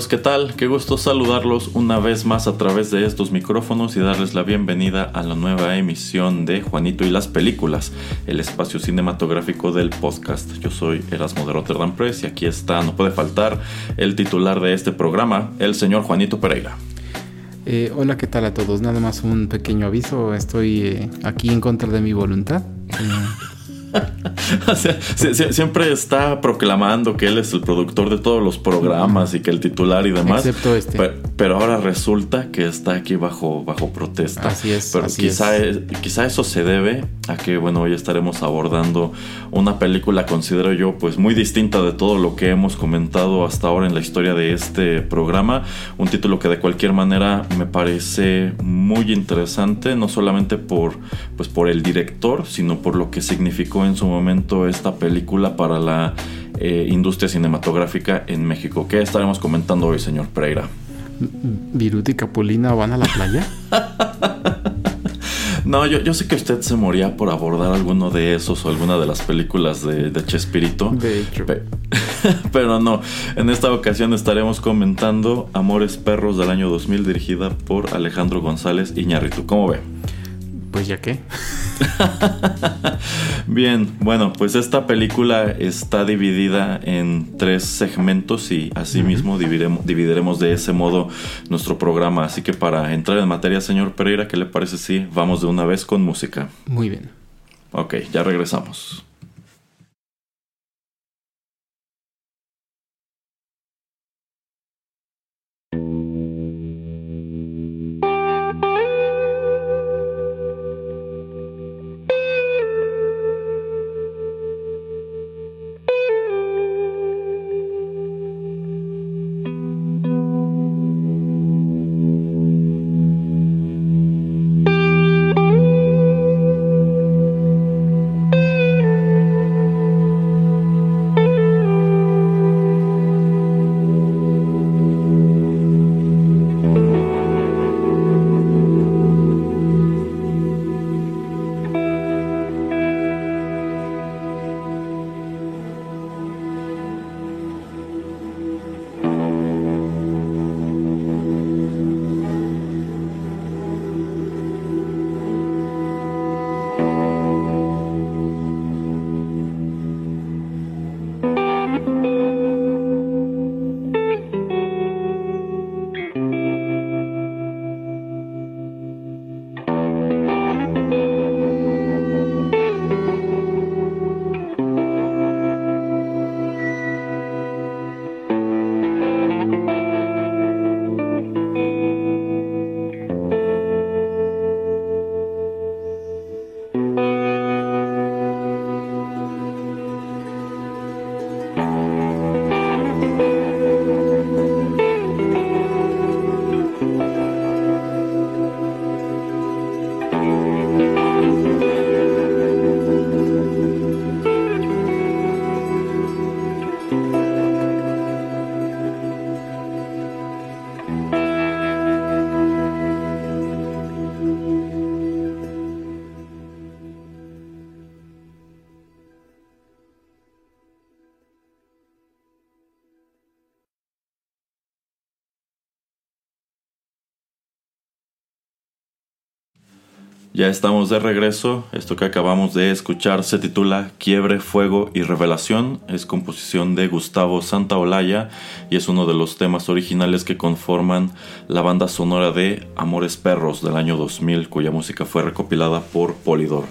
Amigos, ¿qué tal? Qué gusto saludarlos una vez más a través de estos micrófonos y darles la bienvenida a la nueva emisión de Juanito y las Películas, el espacio cinematográfico del podcast. Yo soy Erasmo de Rotterdam Press y aquí está, no puede faltar, el titular de este programa, el señor Juanito Pereira. Eh, hola, ¿qué tal a todos? Nada más un pequeño aviso, estoy eh, aquí en contra de mi voluntad. Eh, o sea, siempre está proclamando que él es el productor de todos los programas y que el titular y demás. Excepto este. Pero, ahora resulta que está aquí bajo, bajo protesta. Así es. Pero quizá, quizá eso se debe a que, bueno, hoy estaremos abordando una película, considero yo, pues muy distinta de todo lo que hemos comentado hasta ahora en la historia de este programa. Un título que de cualquier manera me parece muy interesante, no solamente por, pues por el director, sino por lo que significó en su momento esta película para la eh, industria cinematográfica en México. ¿Qué estaremos comentando hoy, señor Pereira? ¿Viruti y Capulina van a la playa? no, yo, sé que usted se moría por abordar alguno de esos o alguna de las películas de, de Chespirito. De hecho. pero no, en esta ocasión estaremos comentando Amores Perros del año 2000 dirigida por Alejandro González Iñárritu. ¿Cómo ve? Pues ya qué. Bien, bueno, pues esta película está dividida en tres segmentos y asimismo dividiremos, dividiremos de ese modo nuestro programa. Así que para entrar en materia, señor Pereira, ¿qué le parece si vamos de una vez con música? Muy bien. Ok, ya regresamos. Ya estamos de regreso. Esto que acabamos de escuchar se titula Quiebre, Fuego y Revelación. Es composición de Gustavo Santaolalla y es uno de los temas originales que conforman la banda sonora de Amores Perros del año 2000, cuya música fue recopilada por Polidor.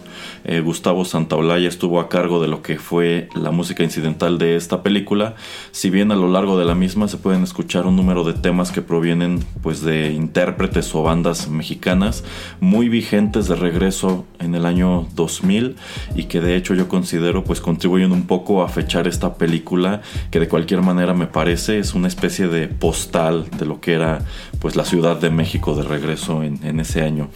Eh, Gustavo Santaolalla estuvo a cargo de lo que fue la música incidental de esta película. Si bien a lo largo de la misma se pueden escuchar un número de temas que provienen pues de intérpretes o bandas mexicanas muy vigentes de regreso en el año 2000 y que de hecho yo considero pues contribuyen un poco a fechar esta película que de cualquier manera me parece es una especie de postal de lo que era pues la Ciudad de México de regreso en, ese año.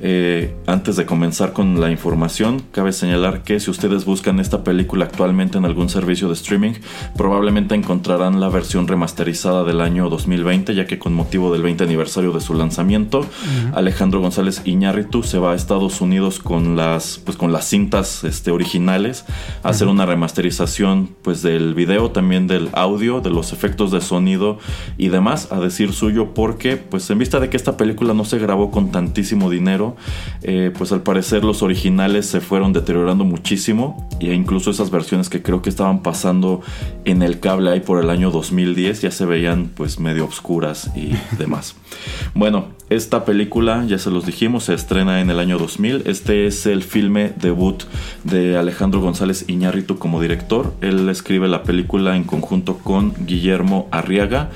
Eh, antes de comenzar con la información, cabe señalar que si ustedes buscan esta película actualmente en algún servicio de streaming, probablemente encontrarán la versión remasterizada del año 2020, ya que con motivo del 20 aniversario de su lanzamiento, Alejandro González Iñárritu se va a Estados Unidos con las, pues, con las cintas este, originales hacer una remasterización pues, del video, también del audio, de los efectos de sonido y demás, a decir suyo, porque pues en vista de que esta película no se grabó con tantísimo dinero, eh, pues al parecer los originales se fueron deteriorando muchísimo e incluso esas versiones que creo que estaban pasando en el cable ahí por el año 2010 ya se veían pues medio obscuras y demás. bueno, esta película, ya se los dijimos, se estrena en el año 2000. Este es el filme debut de Alejandro González Iñárritu como director. Él escribe la película en conjunto con Guillermo Arriaga.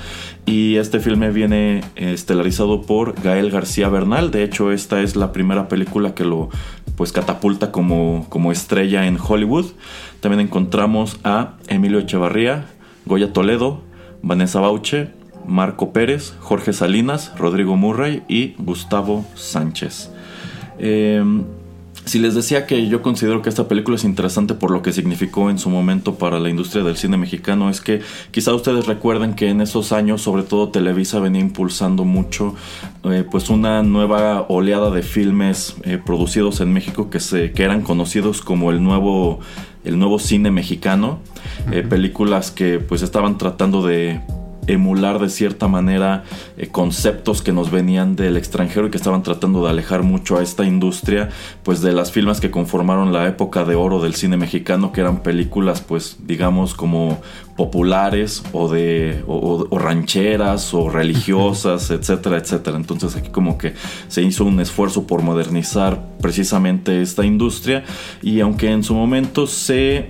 Y este filme viene estelarizado por Gael García Bernal. De hecho, esta es la primera película que lo pues catapulta como, como estrella en Hollywood. También encontramos a Emilio Echevarría, Goya Toledo, Vanessa Bauche, Marco Pérez, Jorge Salinas, Rodrigo Murray y Gustavo Sánchez. Em, si les decía que yo considero que esta película es interesante por lo que significó en su momento para la industria del cine mexicano, es que quizá ustedes recuerden que en esos años, sobre todo Televisa venía impulsando mucho eh, pues una nueva oleada de filmes eh, producidos en México que, se, que eran conocidos como el nuevo, el nuevo cine mexicano, eh, películas que pues estaban tratando de emular de cierta manera eh, conceptos que nos venían del extranjero y que estaban tratando de alejar mucho a esta industria pues de las filmes que conformaron la época de oro del cine mexicano que eran películas pues digamos como populares o de o, rancheras o religiosas etcétera etcétera. Entonces aquí como que se hizo un esfuerzo por modernizar precisamente esta industria. Y aunque en su momento se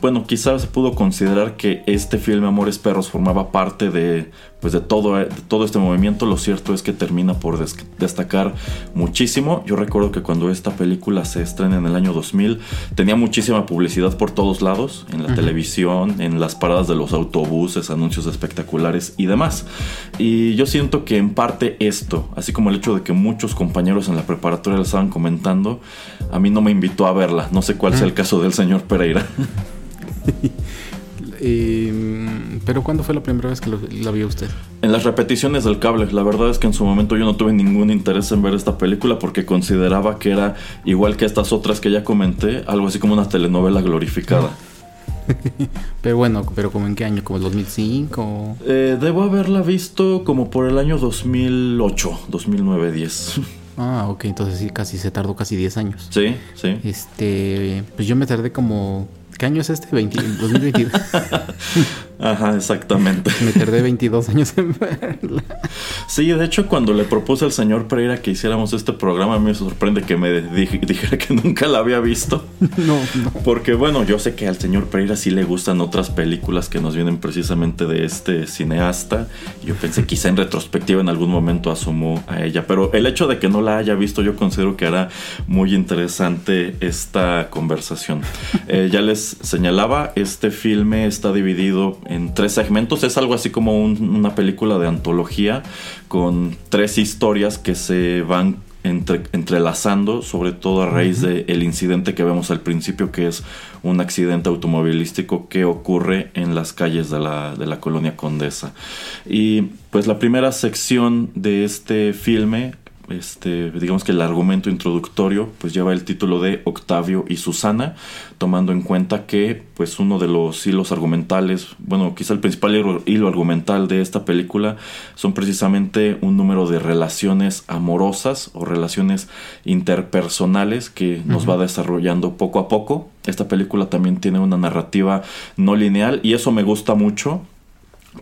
bueno, quizás se pudo considerar que este filme Amores Perros formaba parte de, pues de, todo, de todo este movimiento. Lo cierto es que termina por destacar muchísimo. Yo recuerdo que cuando esta película se estrena en el año 2000, tenía muchísima publicidad por todos lados, en la televisión, en las paradas de los autobuses, anuncios espectaculares y demás. Y yo siento que en parte esto, así como el hecho de que muchos compañeros en la preparatoria la estaban comentando, a mí no me invitó a verla. No sé cuál sea el caso del señor Pereira. Pero ¿cuándo fue la primera vez que la vio usted? En las repeticiones del cable. La verdad es que en su momento yo no tuve ningún interés en ver esta película porque consideraba que era igual que estas otras que ya comenté, algo así como una telenovela glorificada. pero bueno, pero como en qué año, como el 2005. Eh, debo haberla visto como por el año 2008, 2009, 10. Ah, ok, entonces sí, casi se tardó casi 10 años. Sí, sí. Este, pues yo me tardé como ¿Qué año es este? 20, 2022. Ajá, exactamente. Me tardé 22 años en verla. Sí, de hecho, cuando le propuse al señor Pereira que hiciéramos este programa, me sorprende que me dijera que nunca la había visto. No, no. Porque, bueno, yo sé que al señor Pereira sí le gustan otras películas que nos vienen precisamente de este cineasta. Yo pensé, quizá en retrospectiva en algún momento asomó a ella. Pero el hecho de que no la haya visto, yo considero que hará muy interesante esta conversación. Eh, ya les señalaba, este filme está dividido en tres segmentos. Es algo así como una película de antología con tres historias que se van entrelazando, sobre todo a raíz del incidente que vemos al principio, que es un accidente automovilístico que ocurre en las calles de la, de la colonia Condesa. Y pues la primera sección de este filme este, digamos que el argumento introductorio pues lleva el título de Octavio y Susana, tomando en cuenta que pues uno de los hilos argumentales, bueno, quizá el principal hilo, hilo argumental de esta película son precisamente un número de relaciones amorosas o relaciones interpersonales que nos va desarrollando poco a poco. Esta película también tiene una narrativa no lineal y eso me gusta mucho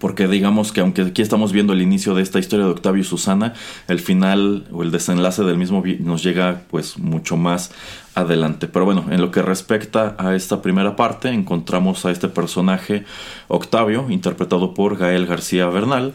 porque digamos que aunque aquí estamos viendo el inicio de esta historia de Octavio y Susana, el final o el desenlace del mismo nos llega pues mucho más adelante. Pero bueno, en lo que respecta a esta primera parte, encontramos a este personaje Octavio, interpretado por Gael García Bernal,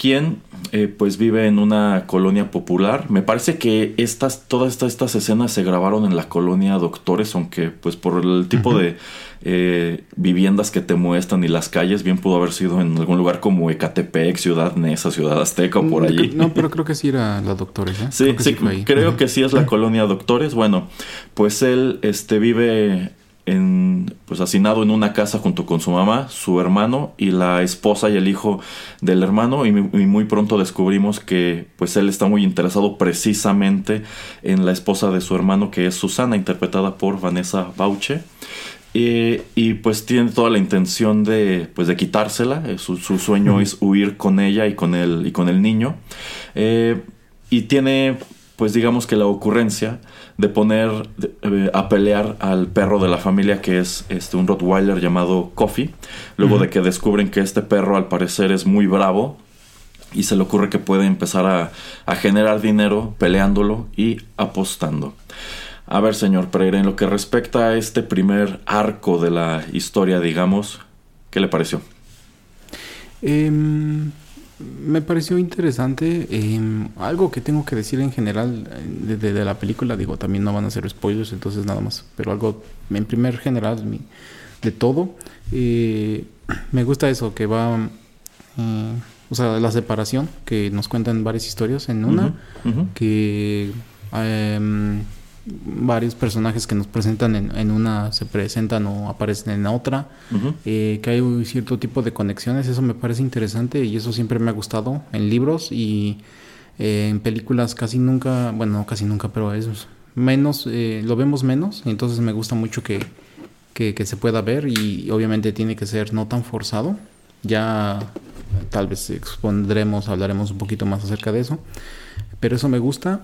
quien eh, pues vive en una colonia popular. Me parece que estas, todas estas, estas, escenas se grabaron en la colonia Doctores, aunque pues por el tipo de eh, viviendas que te muestran y las calles, bien pudo haber sido en algún lugar como Ecatepec, Ciudad Neza, Ciudad Azteca o por allí. No, pero creo que sí era la Doctores. ¿eh? Sí, creo que sí, sí creo que sí es la colonia Doctores. Bueno, pues él este, vive en, pues hacinado en una casa junto con su mamá, su hermano y la esposa y el hijo del hermano. Y, muy pronto descubrimos que pues él está muy interesado precisamente en la esposa de su hermano que es Susana interpretada por Vanessa Bauche. Y, pues tiene toda la intención de pues de quitársela. Eh, su, sueño es huir con ella y con el, y con el niño. Eh, y tiene pues digamos que la ocurrencia de poner eh, a pelear al perro de la familia que es este un Rottweiler llamado Coffee, luego de que descubren que este perro al parecer es muy bravo y se le ocurre que puede empezar a, a generar dinero peleándolo y apostando. A ver, señor Pereira, en lo que respecta a este primer arco de la historia, digamos, ¿qué le pareció? Eh, me pareció interesante. Em, algo que tengo que decir en general eh, de, la película, digo, también no van a ser spoilers, entonces nada más. Pero algo en primer general de todo. Eh, me gusta eso, que va. Eh, o sea, la separación, que nos cuentan varias historias en una. Que. Varios personajes que nos presentan en, una se presentan o aparecen en otra, eh, que hay un cierto tipo de conexiones, eso me parece interesante y eso siempre me ha gustado en libros y eh, en películas casi nunca, bueno, casi nunca, pero es menos, eh, lo vemos menos, entonces me gusta mucho que, que, se pueda ver y obviamente tiene que ser no tan forzado, ya tal vez expondremos, hablaremos un poquito más acerca de eso, pero eso me gusta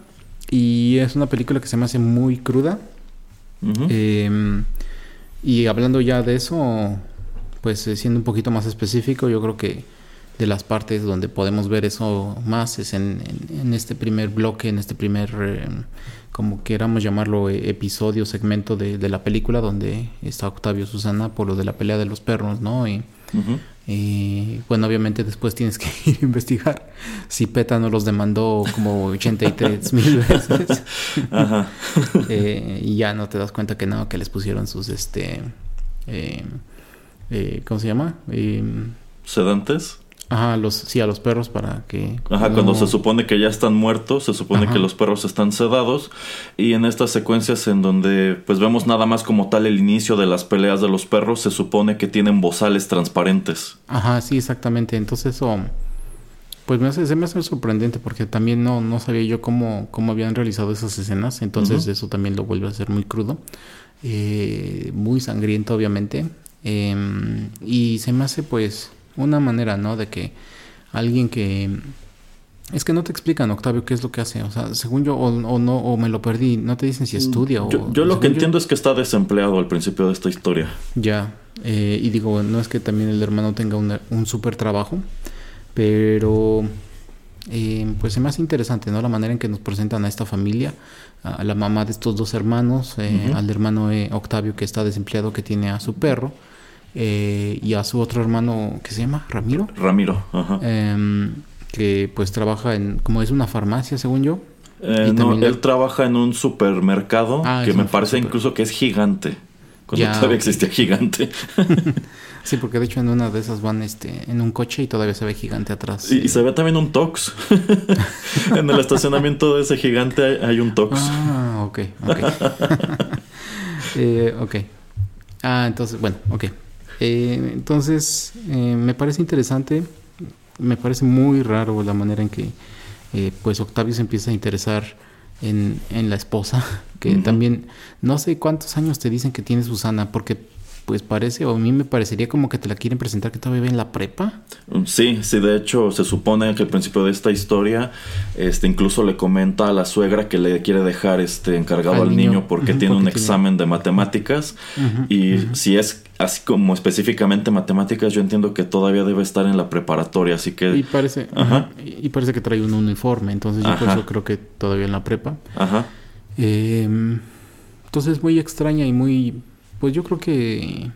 y es una película que se me hace muy cruda. Em, y hablando ya de eso, pues eh, siendo un poquito más específico, yo creo que de las partes donde podemos ver eso más es en, este primer bloque, en este primer, em, como queramos llamarlo, e, episodio, segmento de, de, la película, donde está Octavio Susana por lo de la pelea de los perros, ¿no? Y, y bueno, obviamente después tienes que ir a investigar si PETA no los demandó como 83 mil veces. Ajá. Eh, y ya no te das cuenta que no, que les pusieron sus, este, eh, eh, ¿cómo se llama? ¿Sedantes? Ajá, los, sí, a los perros para que... Ajá, cuando se supone que ya están muertos, se supone que los perros están sedados. Y en estas secuencias en donde pues vemos nada más como tal el inicio de las peleas de los perros, se supone que tienen bozales transparentes. Ajá, sí, exactamente. Entonces eso... Pues me hace, se me hace sorprendente porque también no, no sabía yo cómo, cómo habían realizado esas escenas. Entonces eso también lo vuelve a ser muy crudo. Eh, muy sangriento, obviamente. Em, y se me hace pues una manera, ¿no? De que alguien que... Es que no te explican, Octavio, qué es lo que hace. O sea, según yo, o, no, o me lo perdí. No te dicen si estudia o... Yo, lo que entiendo es que está desempleado al principio de esta historia. Ya. Eh, y digo, no es que también el hermano tenga un, un súper trabajo, pero... Eh, pues es más interesante, ¿no? La manera en que nos presentan a esta familia, a la mamá de estos dos hermanos, eh, al hermano Octavio que está desempleado, que tiene a su perro, eh, y a su otro hermano que se llama Ramiro. Ramiro, ajá. Em, que pues trabaja en, como es una farmacia, según yo. Eh, no, él trabaja en un supermercado ah, que me parece incluso que es gigante. Cuando todavía existía gigante. sí, porque de hecho en una de esas van este, en un coche y todavía se ve gigante atrás. Y, se ve también un Tox. en el estacionamiento de ese gigante hay, un Tox. Ah, ok, ok. eh, ok. Ah, entonces, bueno, ok. Eh, entonces, eh, me parece interesante, me parece muy raro la manera en que eh, pues Octavio se empieza a interesar en, en la esposa, que también no sé cuántos años te dicen que tiene Susana, porque pues parece, o a mí me parecería como que te la quieren presentar que todavía en la prepa. Mm, sí, sí, de hecho se supone que al principio de esta historia, este incluso le comenta a la suegra que le quiere dejar este encargado al, niño, porque tiene un examen de matemáticas y si es así como específicamente matemáticas, yo entiendo que todavía debe estar en la preparatoria, así que... Y parece, y parece que trae un uniforme, entonces yo por eso creo que todavía en la prepa. Ajá. Eh, entonces muy extraña y muy pues yo creo que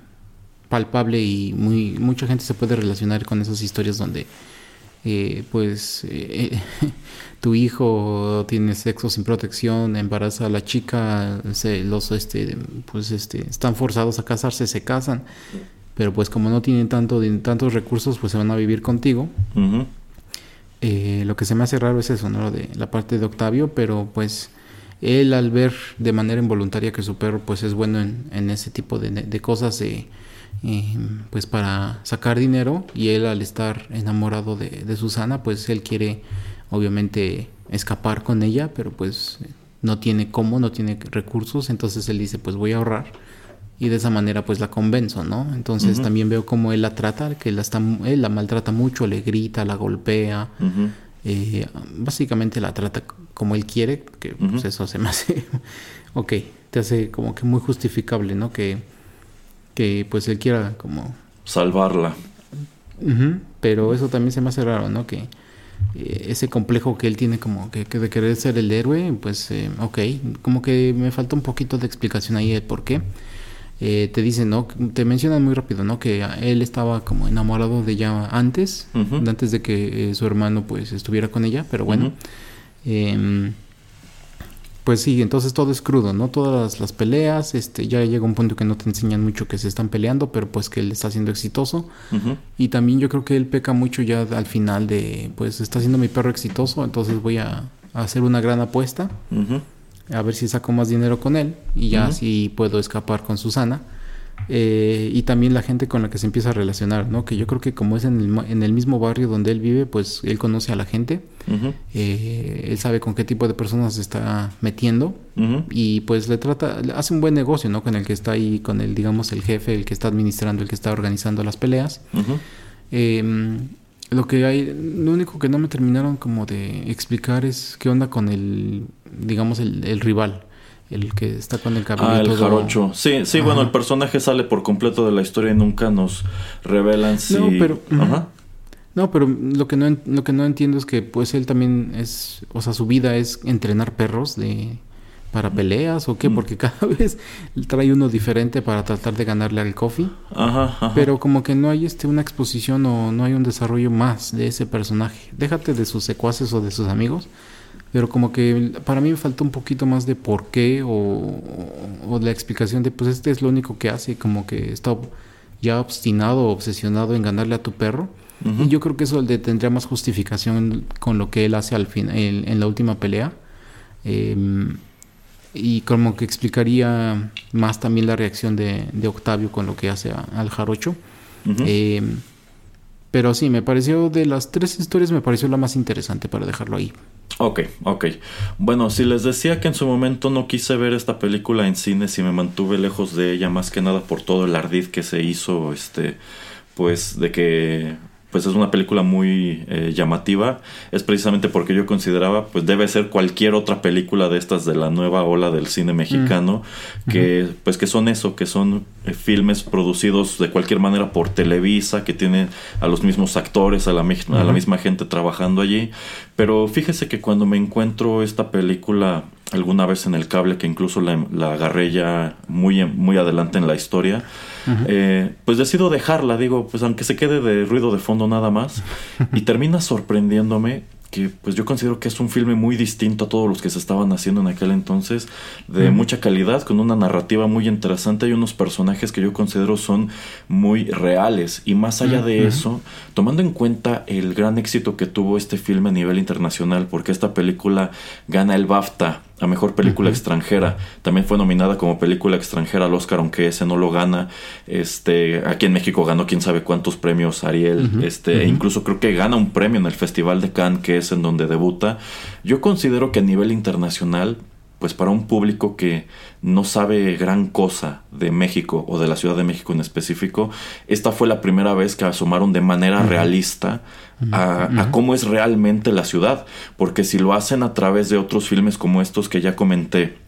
palpable y muy mucha gente se puede relacionar con esas historias donde eh, pues eh, tu hijo tiene sexo sin protección embaraza a la chica se los este pues este están forzados a casarse se casan pero pues como no tienen tanto tantos recursos pues se van a vivir contigo. Eh, lo que se me hace raro es eso no de la parte de Octavio pero pues él al ver de manera involuntaria que su perro pues es bueno en, ese tipo de, cosas de, eh, pues para sacar dinero y él al estar enamorado de, Susana pues él quiere obviamente escapar con ella pero pues no tiene cómo, no tiene recursos entonces él dice pues voy a ahorrar y de esa manera pues la convenzo, ¿no? Entonces también veo cómo él la trata, que la está, él la maltrata mucho, le grita, la golpea, eh, básicamente la trata como él quiere, que pues eso se me hace, ok, te hace como que muy justificable, ¿no? Que, que pues él quiera como... Salvarla. pero eso también se me hace raro, ¿no? Que eh, ese complejo que él tiene como que, de querer ser el héroe, pues eh, ok, como que me falta un poquito de explicación ahí de por qué. Eh, te dicen, ¿no? Te mencionan muy rápido, ¿no? Que él estaba como enamorado de ella antes, antes de que eh, su hermano pues estuviera con ella, pero bueno. Em, pues sí, entonces todo es crudo, ¿no? Todas las, peleas, este, ya llega un punto que no te enseñan mucho que se están peleando, pero pues que él está siendo exitoso. Y también yo creo que él peca mucho ya al final de, pues está siendo mi perro exitoso, entonces voy a, hacer una gran apuesta a ver si saco más dinero con él y ya así puedo escapar con Susana. Eh, y también la gente con la que se empieza a relacionar, ¿no? Que yo creo que como es en el, en el mismo barrio donde él vive, pues él conoce a la gente, eh, él sabe con qué tipo de personas se está metiendo y pues le trata, hace un buen negocio, ¿no? Con el que está ahí, con el, digamos, el jefe, el que está administrando, el que está organizando las peleas. Lo que hay, lo único que no me terminaron como de explicar es qué onda con el, digamos, el, rival. El que está con el cabello. Ah, el jarocho. Sí, sí, bueno, el personaje sale por completo de la historia y nunca nos revelan si. No, pero. Ajá. No, pero lo que no, lo que no entiendo es que pues él también es, o sea, su vida es entrenar perros de para peleas o qué, mm. porque cada vez trae uno diferente para tratar de ganarle al coffee. Ajá, Pero como que no hay este una exposición o no hay un desarrollo más de ese personaje. Déjate de sus secuaces o de sus amigos. Pero como que para mí me falta un poquito más de por qué o, o, la explicación de pues este es lo único que hace, como que está ya obstinado, obsesionado en ganarle a tu perro. Y yo creo que eso le tendría más justificación con lo que él hace al fin, en, en la última pelea. Eh, y como que explicaría más también la reacción de, Octavio con lo que hace al jarocho. Eh, pero sí, me pareció de las tres historias, me pareció la más interesante para dejarlo ahí. Ok, ok. Bueno, si les decía que en su momento no quise ver esta película en cine, si me mantuve lejos de ella más que nada por todo el ardid que se hizo, este, pues de que pues es una película muy eh, llamativa. Es precisamente porque yo consideraba pues debe ser cualquier otra película de estas de la nueva ola del cine mexicano que pues que son eso que son eh, filmes producidos de cualquier manera por Televisa que tienen a los mismos actores a la, a la misma gente trabajando allí. Pero fíjese que cuando me encuentro esta película alguna vez en el cable que incluso la, la agarré ya muy muy adelante en la historia eh, pues decido dejarla, digo, pues aunque se quede de ruido de fondo nada más, y termina sorprendiéndome que pues yo considero que es un filme muy distinto a todos los que se estaban haciendo en aquel entonces, de mucha calidad, con una narrativa muy interesante y unos personajes que yo considero son muy reales. Y más allá de eso, tomando en cuenta el gran éxito que tuvo este filme a nivel internacional, porque esta película gana el BAFTA a mejor película extranjera. También fue nominada como película extranjera al Oscar, aunque ese no lo gana. Este, aquí en México ganó quién sabe cuántos premios Ariel. este, e incluso creo que gana un premio en el Festival de Cannes, que es en donde debuta. Yo considero que a nivel internacional pues para un público que no sabe gran cosa de México o de la Ciudad de México en específico, esta fue la primera vez que asomaron de manera realista a, cómo es realmente la ciudad, porque si lo hacen a través de otros filmes como estos que ya comenté,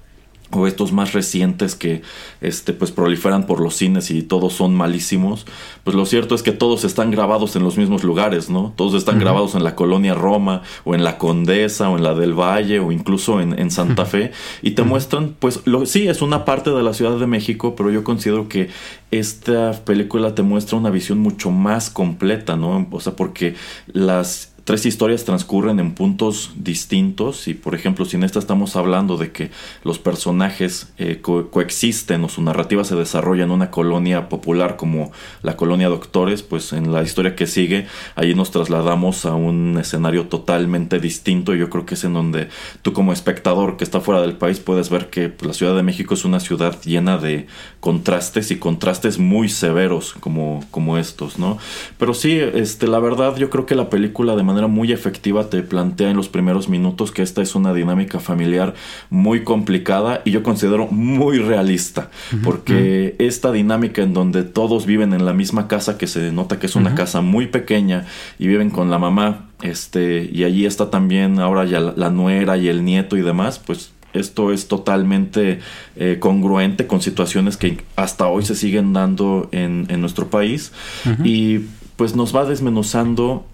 o estos más recientes que este pues proliferan por los cines y todos son malísimos, pues lo cierto es que todos están grabados en los mismos lugares, ¿no? Todos están grabados en la colonia Roma o en la Condesa o en la del Valle o incluso en, en Santa Fe y te muestran pues lo sí es una parte de la Ciudad de México, pero yo considero que esta película te muestra una visión mucho más completa, ¿no? O sea, porque las tres historias transcurren en puntos distintos y por ejemplo si en esta estamos hablando de que los personajes eh, coexisten o su narrativa se desarrolla en una colonia popular como la colonia Doctores pues en la historia que sigue ahí nos trasladamos a un escenario totalmente distinto. Y yo creo que es en donde tú como espectador que está fuera del país puedes ver que pues, la Ciudad de México es una ciudad llena de contrastes y contrastes muy severos como, como estos no pero sí este la verdad yo creo que la película de manera muy efectiva te plantea en los primeros minutos que esta es una dinámica familiar muy complicada y yo considero muy realista, porque esta dinámica en donde todos viven en la misma casa, que se nota que es una casa muy pequeña y viven con la mamá, este, y allí está también ahora ya la, nuera y el nieto y demás, pues esto es totalmente eh, congruente con situaciones que hasta hoy se siguen dando en, en nuestro país y pues nos va desmenuzando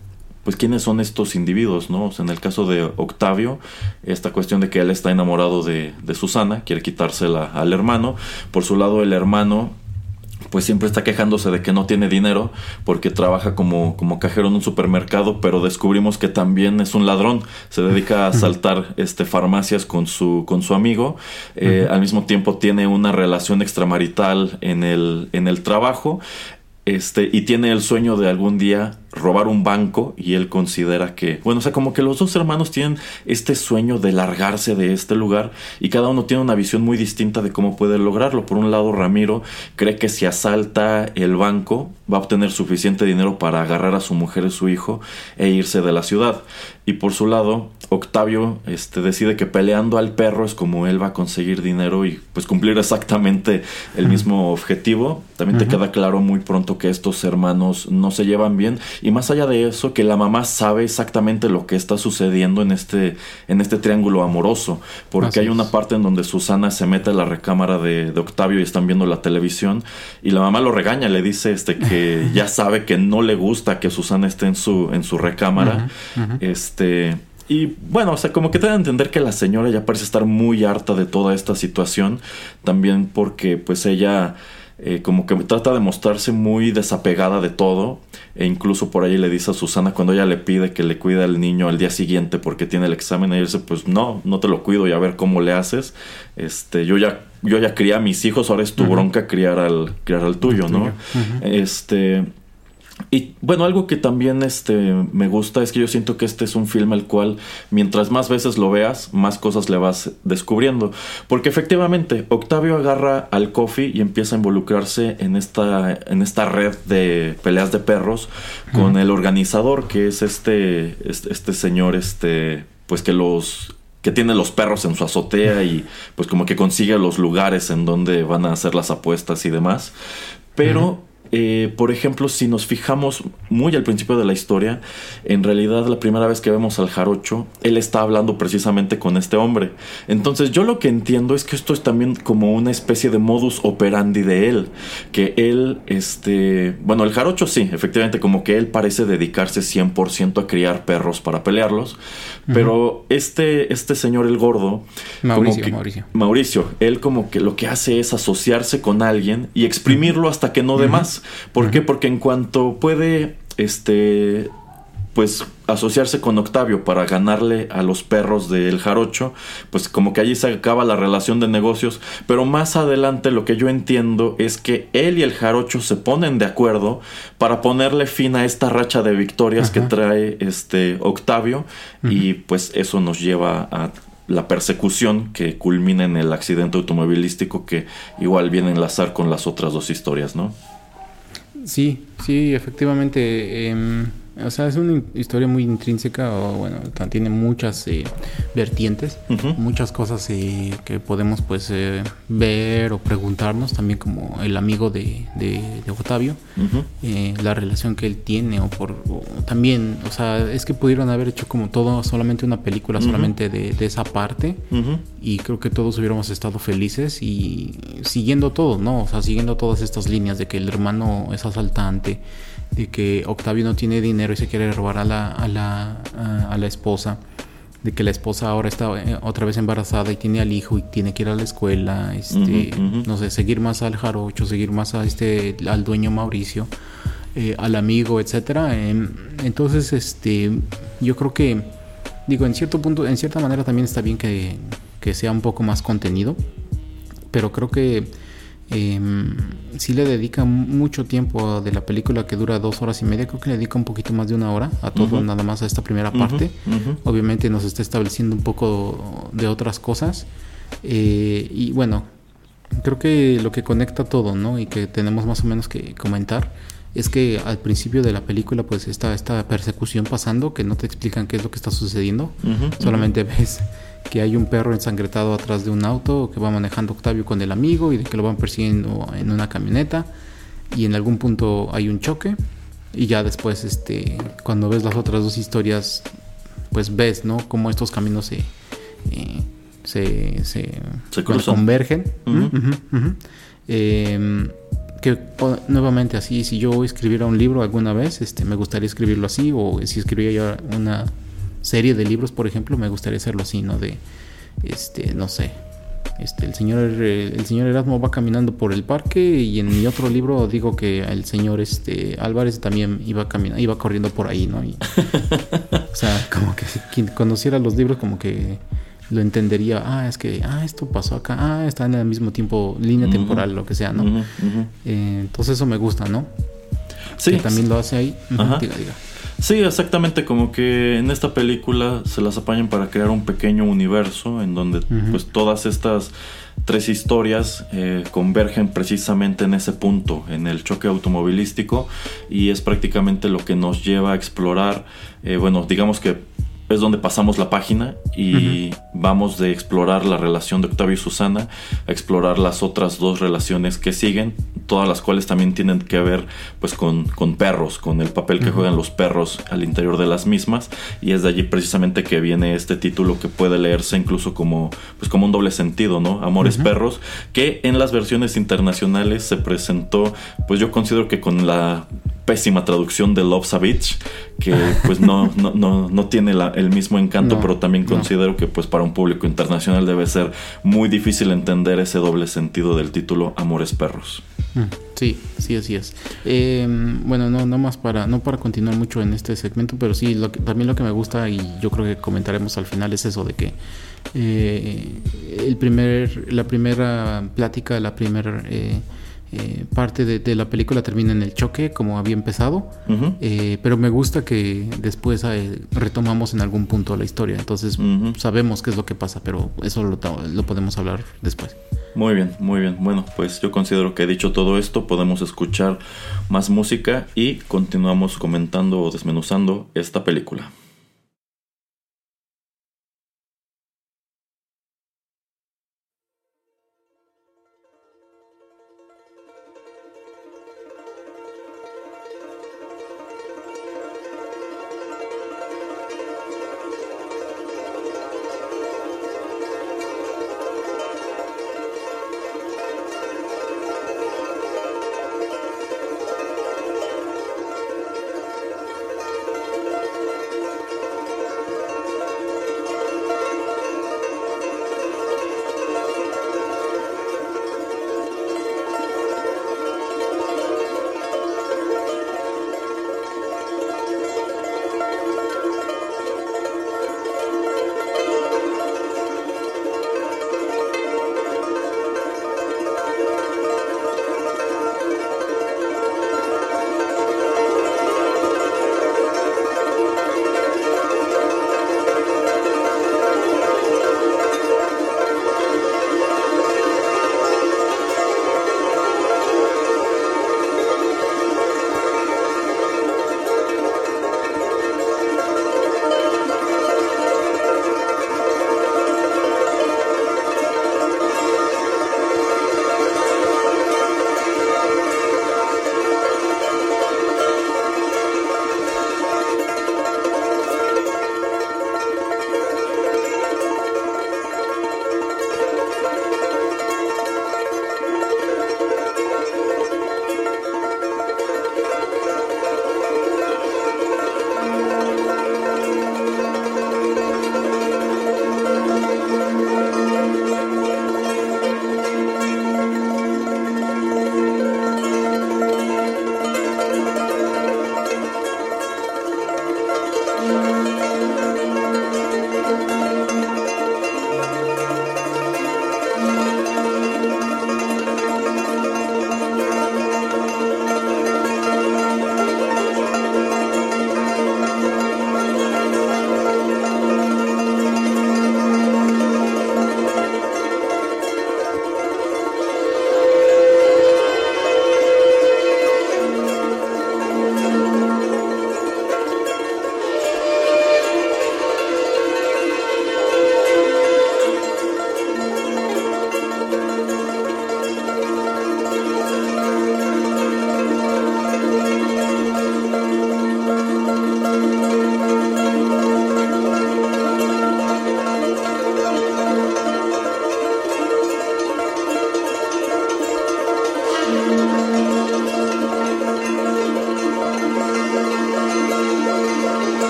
pues quiénes son estos individuos, ¿no? en el caso de Octavio, esta cuestión de que él está enamorado de, Susana, quiere quitársela al hermano. Por su lado, el hermano pues siempre está quejándose de que no tiene dinero porque trabaja como, como cajero en un supermercado, pero descubrimos que también es un ladrón, se dedica a asaltar este, farmacias con su, con su amigo, eh, al mismo tiempo tiene una relación extramarital en el, en el trabajo, este, y tiene el sueño de algún día robar un banco y él considera que, bueno, o sea, como que los dos hermanos tienen este sueño de largarse de este lugar y cada uno tiene una visión muy distinta de cómo puede lograrlo. Por un lado, Ramiro cree que si asalta el banco va a obtener suficiente dinero para agarrar a su mujer y su hijo e irse de la ciudad. Y por su lado, Octavio este, decide que peleando al perro es como él va a conseguir dinero y pues cumplir exactamente el mismo objetivo. También te queda claro muy pronto que estos hermanos no se llevan bien y más allá de eso, que la mamá sabe exactamente lo que está sucediendo en este, en este triángulo amoroso. Porque hay una parte en donde Susana se mete a la recámara de, Octavio y están viendo la televisión. Y la mamá lo regaña, le dice este que ya sabe que no le gusta que Susana esté en su, en su recámara. Este. Y bueno, o sea, como que te da a entender que la señora ya parece estar muy harta de toda esta situación. También porque pues ella eh, como que trata de mostrarse muy desapegada de todo e incluso por ahí le dice a Susana cuando ella le pide que le cuide al niño al día siguiente porque tiene el examen, ella dice pues no, no te lo cuido y a ver cómo le haces, este, yo ya yo ya crié a mis hijos, ahora es tu bronca criar al criar al tuyo, ¿no? Este y bueno, algo que también este, me gusta es que yo siento que este es un film al cual mientras más veces lo veas, más cosas le vas descubriendo. Porque efectivamente, Octavio agarra al Coffee y empieza a involucrarse en esta, en esta red de peleas de perros con el organizador, que es este, este, este, señor, este, pues que los que tiene los perros en su azotea y pues como que consigue los lugares en donde van a hacer las apuestas y demás. Pero eh, por ejemplo, si nos fijamos muy al principio de la historia, en realidad la primera vez que vemos al jarocho, él está hablando precisamente con este hombre. Entonces yo lo que entiendo es que esto es también como una especie de modus operandi de él, que él, este, bueno, el jarocho sí, efectivamente, como que él parece dedicarse 100% a criar perros para pelearlos, pero este, este señor, el gordo, Mauricio, Mauricio. Mauricio, él como que lo que hace es asociarse con alguien y exprimirlo hasta que no dé más. ¿Por qué? Porque en cuanto puede, este, pues asociarse con Octavio para ganarle a los perros del jarocho, pues como que allí se acaba la relación de negocios, pero más adelante lo que yo entiendo es que él y el jarocho se ponen de acuerdo para ponerle fin a esta racha de victorias que trae este Octavio. Y pues eso nos lleva a la persecución que culmina en el accidente automovilístico que igual viene a enlazar con las otras dos historias, ¿no? Sí, sí, efectivamente. Em, o sea, es una historia muy intrínseca, o bueno, tiene muchas eh, vertientes, muchas cosas eh, que podemos pues eh, ver o preguntarnos, también como el amigo de, de, Octavio, la relación que él tiene, o por también, o sea, es que pudieron haber hecho como todo, solamente una película, solamente de, de, esa parte, y creo que todos hubiéramos estado felices y siguiendo todo, ¿no? O sea, siguiendo todas estas líneas de que el hermano es asaltante, de que Octavio no tiene dinero y se quiere robar a la, a la, a, la esposa, de que la esposa ahora está eh, otra vez embarazada y tiene al hijo y tiene que ir a la escuela, este, no sé, seguir más al jarocho, seguir más a este, al dueño Mauricio, eh, al amigo, etcétera. Em, entonces, este, yo creo que, digo, en cierto punto, en cierta manera también está bien que, que sea un poco más contenido, pero creo que eh, sí le dedica mucho tiempo de la película que dura dos horas y media, creo que le dedica un poquito más de una hora a todo, nada más a esta primera parte. Obviamente nos está estableciendo un poco de otras cosas. Eh, y bueno, creo que lo que conecta todo, ¿no? Y que tenemos más o menos que comentar es que al principio de la película pues está esta persecución pasando que no te explican qué es lo que está sucediendo, solamente ves que hay un perro ensangretado atrás de un auto que va manejando Octavio con el amigo y de que lo van persiguiendo en una camioneta y en algún punto hay un choque y ya después este cuando ves las otras dos historias pues ves no cómo estos caminos se eh, se, se, convergen em, que nuevamente así si yo escribiera un libro alguna vez este me gustaría escribirlo así o si escribiera yo una serie de libros, por ejemplo, me gustaría hacerlo así, ¿no? De, este, no sé, este, el señor, el señor Erasmo va caminando por el parque y en mi otro libro digo que el señor, este, Álvarez también iba caminando, iba corriendo por ahí, ¿no? o sea, como que quien conociera los libros, como que lo entendería, ah, es que, ah, esto pasó acá, ah, está en el mismo tiempo, línea temporal, lo que sea, ¿no? Eh, entonces eso me gusta, ¿no? Sí. Que también lo hace ahí. Diga, diga. Sí, exactamente, como que en esta película se las apañan para crear un pequeño universo en donde pues todas estas tres historias eh, convergen precisamente en ese punto, en el choque automovilístico y es prácticamente lo que nos lleva a explorar, eh, bueno, digamos que es donde pasamos la página y vamos de explorar la relación de Octavio y Susana a explorar las otras dos relaciones que siguen, todas las cuales también tienen que ver pues con, con perros, con el papel que juegan los perros al interior de las mismas. Y es de allí precisamente que viene este título que puede leerse incluso como pues como un doble sentido, ¿no? Amores perros, que en las versiones internacionales se presentó pues yo considero que con la pésima traducción de Love Savage, que pues no, no, no, tiene el mismo encanto, pero también considero que pues para un público internacional debe ser muy difícil entender ese doble sentido del título Amores Perros. Mm, sí, sí, así es. Em, bueno, no, no más para, no para continuar mucho en este segmento, pero sí, lo también lo que me gusta y yo creo que comentaremos al final es eso de que eh, el primer, la primera plática, la primera eh, eh, parte de, la película termina en el choque, como había empezado, eh, pero me gusta que después eh, retomamos en algún punto la historia, entonces sabemos qué es lo que pasa, pero eso lo, lo, podemos hablar después. Muy bien, muy bien. Bueno, pues yo considero que dicho todo esto, podemos escuchar más música y continuamos comentando o desmenuzando esta película.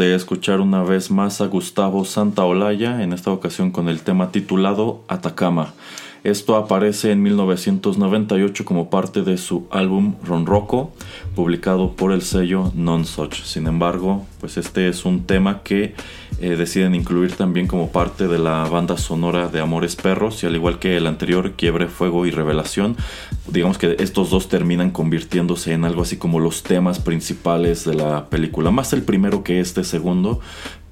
De escuchar una vez más a Gustavo Santaolalla, en esta ocasión con el tema titulado Atacama. Esto aparece en 1998 como parte de su álbum Ronroco, publicado por el sello Non Such. Sin embargo, pues este es un tema que eh, deciden incluir también como parte de la banda sonora de Amores Perros y al igual que el anterior Quiebre, Fuego y Revelación, digamos que estos dos terminan convirtiéndose en algo así como los temas principales de la película, más el primero que este segundo,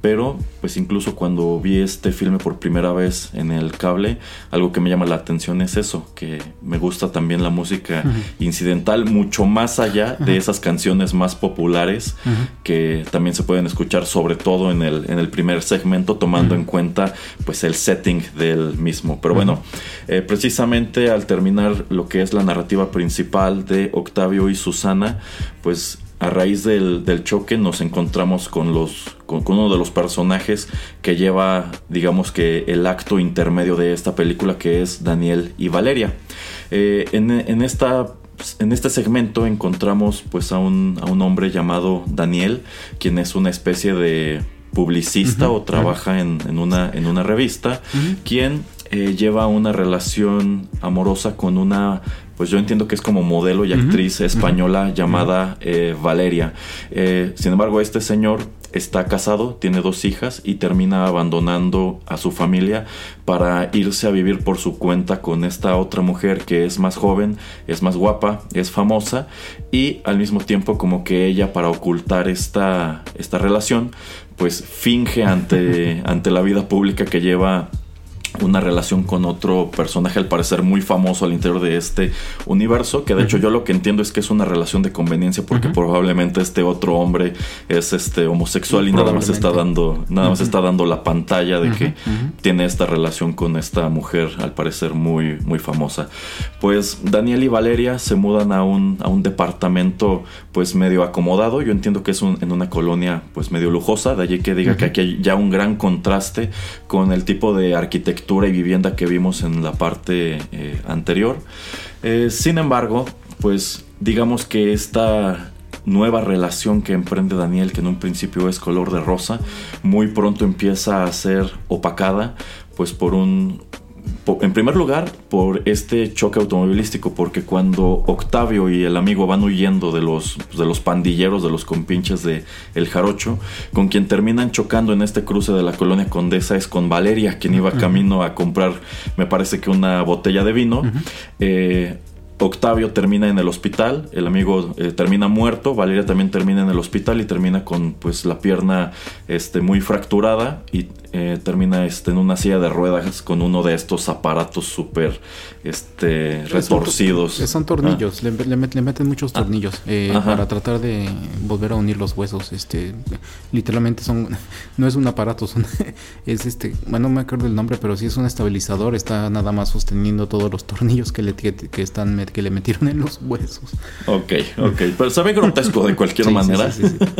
pero pues incluso cuando vi este filme por primera vez en el cable, algo que me llama la atención es eso, que me gusta también la música incidental mucho más allá de esas canciones más populares que también se pueden escuchar sobre todo en el, en el primer segmento tomando en cuenta pues el setting del mismo. Pero bueno, eh, precisamente al terminar lo que es la narrativa principal de Octavio y Susana, pues a raíz del, choque nos encontramos con, los, con, uno de los personajes que lleva, digamos que, el acto intermedio de esta película, que es Daniel y Valeria. Eh, en, esta, en este segmento encontramos pues a un, a un hombre llamado Daniel, quien es una especie de publicista o trabaja en, una, en una revista, quien eh, lleva una relación amorosa con una pues yo entiendo que es como modelo y actriz española llamada eh, Valeria. Eh, sin embargo, este señor está casado, tiene dos hijas y termina abandonando a su familia para irse a vivir por su cuenta con esta otra mujer que es más joven, es más guapa, es famosa y al mismo tiempo como que ella para ocultar esta, esta relación pues finge ante, ante la vida pública que lleva una relación con otro personaje al parecer muy famoso al interior de este universo, que de hecho yo lo que entiendo es que es una relación de conveniencia porque probablemente este otro hombre es este homosexual y nada más está dando nada más está dando la pantalla de que tiene esta relación con esta mujer al parecer muy muy famosa. Pues Daniel y Valeria se mudan a un a un departamento pues medio acomodado, yo entiendo que es en una colonia pues medio lujosa, de allí que diga que aquí hay ya un gran contraste con el tipo de arquitectura y vivienda que vimos en la parte eh, anterior. Eh, sin embargo, pues digamos que esta nueva relación que emprende Daniel, que en un principio es color de rosa, muy pronto empieza a ser opacada pues por un en primer lugar, por este choque automovilístico, porque cuando Octavio y el amigo van huyendo de los, de los pandilleros, de los compinches de El Jarocho, con quien terminan chocando en este cruce de la colonia Condesa es con Valeria, quien iba camino a comprar, me parece que una botella de vino. Octavio termina en el hospital, el amigo eh, termina muerto, Valeria también termina en el hospital y termina con pues la pierna este, muy fracturada y eh, termina este, en una silla de ruedas con uno de estos aparatos súper este, retorcidos. Son, tornillos, ah. le, meten muchos ah. tornillos eh, para tratar de volver a unir los huesos. Este, literalmente son, no es un aparato, son, es este, bueno, no me acuerdo el nombre, pero sí es un estabilizador, está nada más sosteniendo todos los tornillos que le, que, están, que le metieron en los huesos. Ok, ok, pero sabe grotesco de cualquier manera.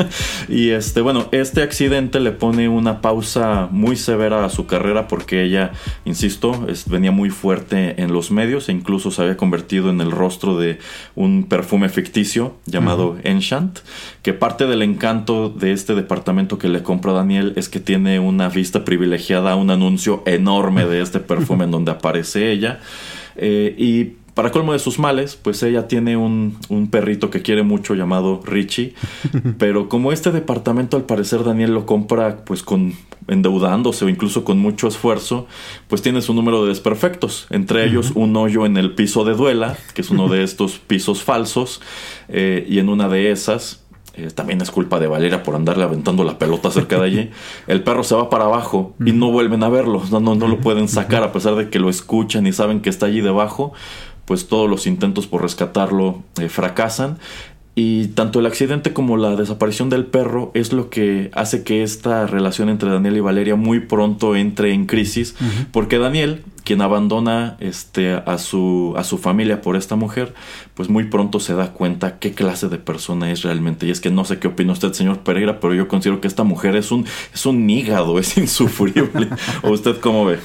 y este, bueno, este accidente le pone una pausa muy severa a su carrera porque ella, insisto, venía muy fuerte en los medios e incluso se había convertido en el rostro de un perfume ficticio llamado Enchant, que parte del encanto de este departamento que le compra Daniel es que tiene una vista privilegiada a un anuncio enorme de este perfume en donde aparece ella. Eh, y para colmo de sus males, pues ella tiene un, perrito que quiere mucho llamado Richie, pero como este departamento al parecer Daniel lo compra pues con endeudándose o incluso con mucho esfuerzo, pues tiene su número de desperfectos, entre ellos un hoyo en el piso de duela, que es uno de estos pisos falsos, eh, y en una de esas eh, también es culpa de Valeria por andarle aventando la pelota cerca de allí. El perro se va para abajo y no vuelven a verlo. No, no, no lo pueden sacar a pesar de que lo escuchan y saben que está allí debajo pues todos los intentos por rescatarlo eh, fracasan. Y tanto el accidente como la desaparición del perro es lo que hace que esta relación entre Daniel y Valeria muy pronto entre en crisis, porque Daniel, quien abandona este, a, su, a su familia por esta mujer, pues muy pronto se da cuenta qué clase de persona es realmente. Y es que no sé qué opina usted, señor Pereira, pero yo considero que esta mujer es un, es un hígado, es insufrible. ¿O usted cómo ve?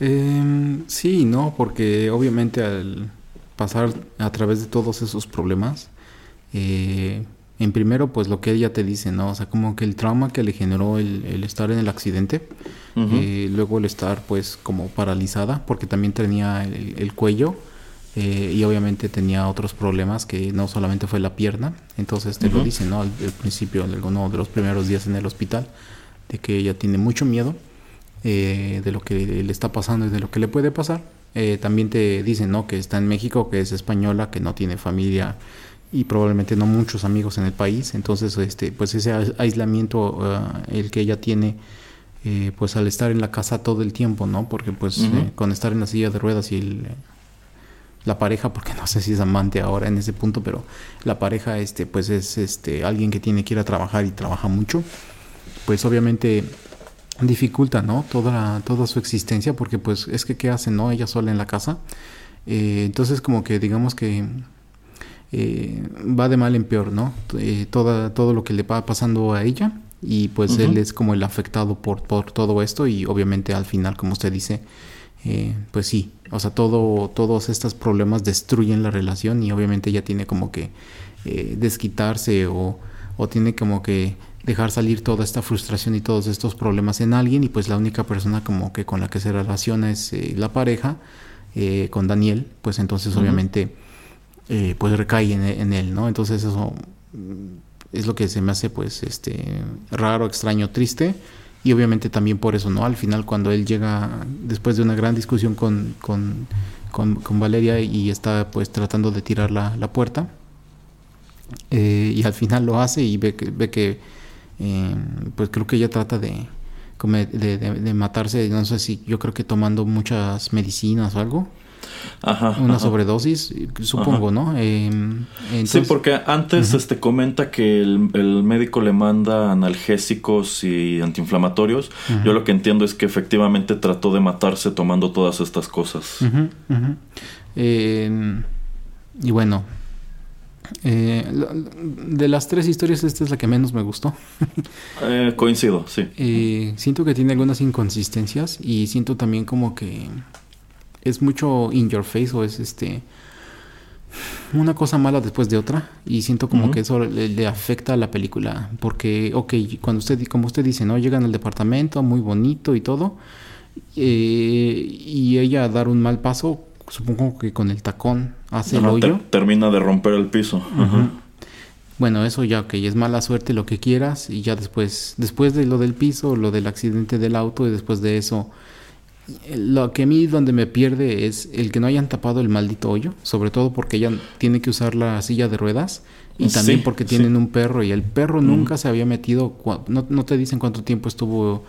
Eh, sí, no, porque obviamente al pasar a través de todos esos problemas, eh, En primero, pues lo que ella te dice, ¿no? O sea, como que el trauma que le generó el, el estar en el accidente, eh, luego el estar pues como paralizada, porque también tenía el, cuello eh, y obviamente tenía otros problemas que no solamente fue la pierna, entonces te lo dice, ¿no? Al, principio, uno de los primeros días en el hospital, de que ella tiene mucho miedo eh, de lo que le está pasando y de lo que le puede pasar. También te dicen, ¿no? Que está en México, que es española, que no tiene familia y probablemente no muchos amigos en el país. Entonces, este, pues ese aislamiento, uh, el que ella tiene, eh, pues al estar en la casa todo el tiempo, ¿no? Porque pues eh, con estar en la silla de ruedas y el, la pareja, porque no sé si es amante ahora en ese punto, pero la pareja, este, pues es este alguien que tiene que ir a trabajar y trabaja mucho, pues obviamente dificulta, ¿no? Toda toda su existencia, porque pues es que qué hace, ¿no? Ella sola en la casa. Eh, entonces como que digamos que eh, va de mal en peor, ¿no? Eh, toda, todo lo que le va pasando a ella y pues él es como el afectado por, por todo esto y obviamente al final, como usted dice, pues sí, o sea, todo, todos estos problemas destruyen la relación y obviamente ella tiene como que desquitarse o, o tiene como que dejar salir toda esta frustración y todos estos problemas en alguien y pues la única persona como que con la que se relaciona es la pareja con Daniel pues entonces obviamente eh, pues recae en, él, ¿no? Entonces eso mm, es lo que se me hace pues este raro, extraño, triste y obviamente también por eso, ¿no? Al final cuando él llega después de una gran discusión con, con, con, Valeria y está pues tratando de tirar la, la puerta eh, y al final lo hace y ve que, ve que eh, pues creo que ella trata de, de, de matarse, no sé si yo creo que tomando muchas medicinas o algo una sobredosis, supongo, ¿no? Em, sí, porque antes este comenta que el, médico le manda analgésicos y antiinflamatorios. Yo lo que entiendo es que efectivamente trató de matarse tomando todas estas cosas. Em, y bueno, eh, de las tres historias, esta es la que menos me gustó. Eh, coincido, sí. Eh, siento que tiene algunas inconsistencias y siento también como que es mucho in your face o es este una cosa mala después de otra y siento como que eso le, afecta a la película porque ok cuando usted como usted dice no llegan al departamento muy bonito y todo eh, y ella dar un mal paso supongo que con el tacón hace el hoyo. termina de romper el piso. Bueno eso ya que es mala suerte lo que quieras y ya después después de lo del piso lo del accidente del auto y después de eso lo que a mí donde me pierde es el que no hayan tapado el maldito hoyo, sobre todo porque ella tiene que usar la silla de ruedas y también porque tienen un perro y el perro mm. nunca se había metido, no, no, te dicen cuánto tiempo estuvo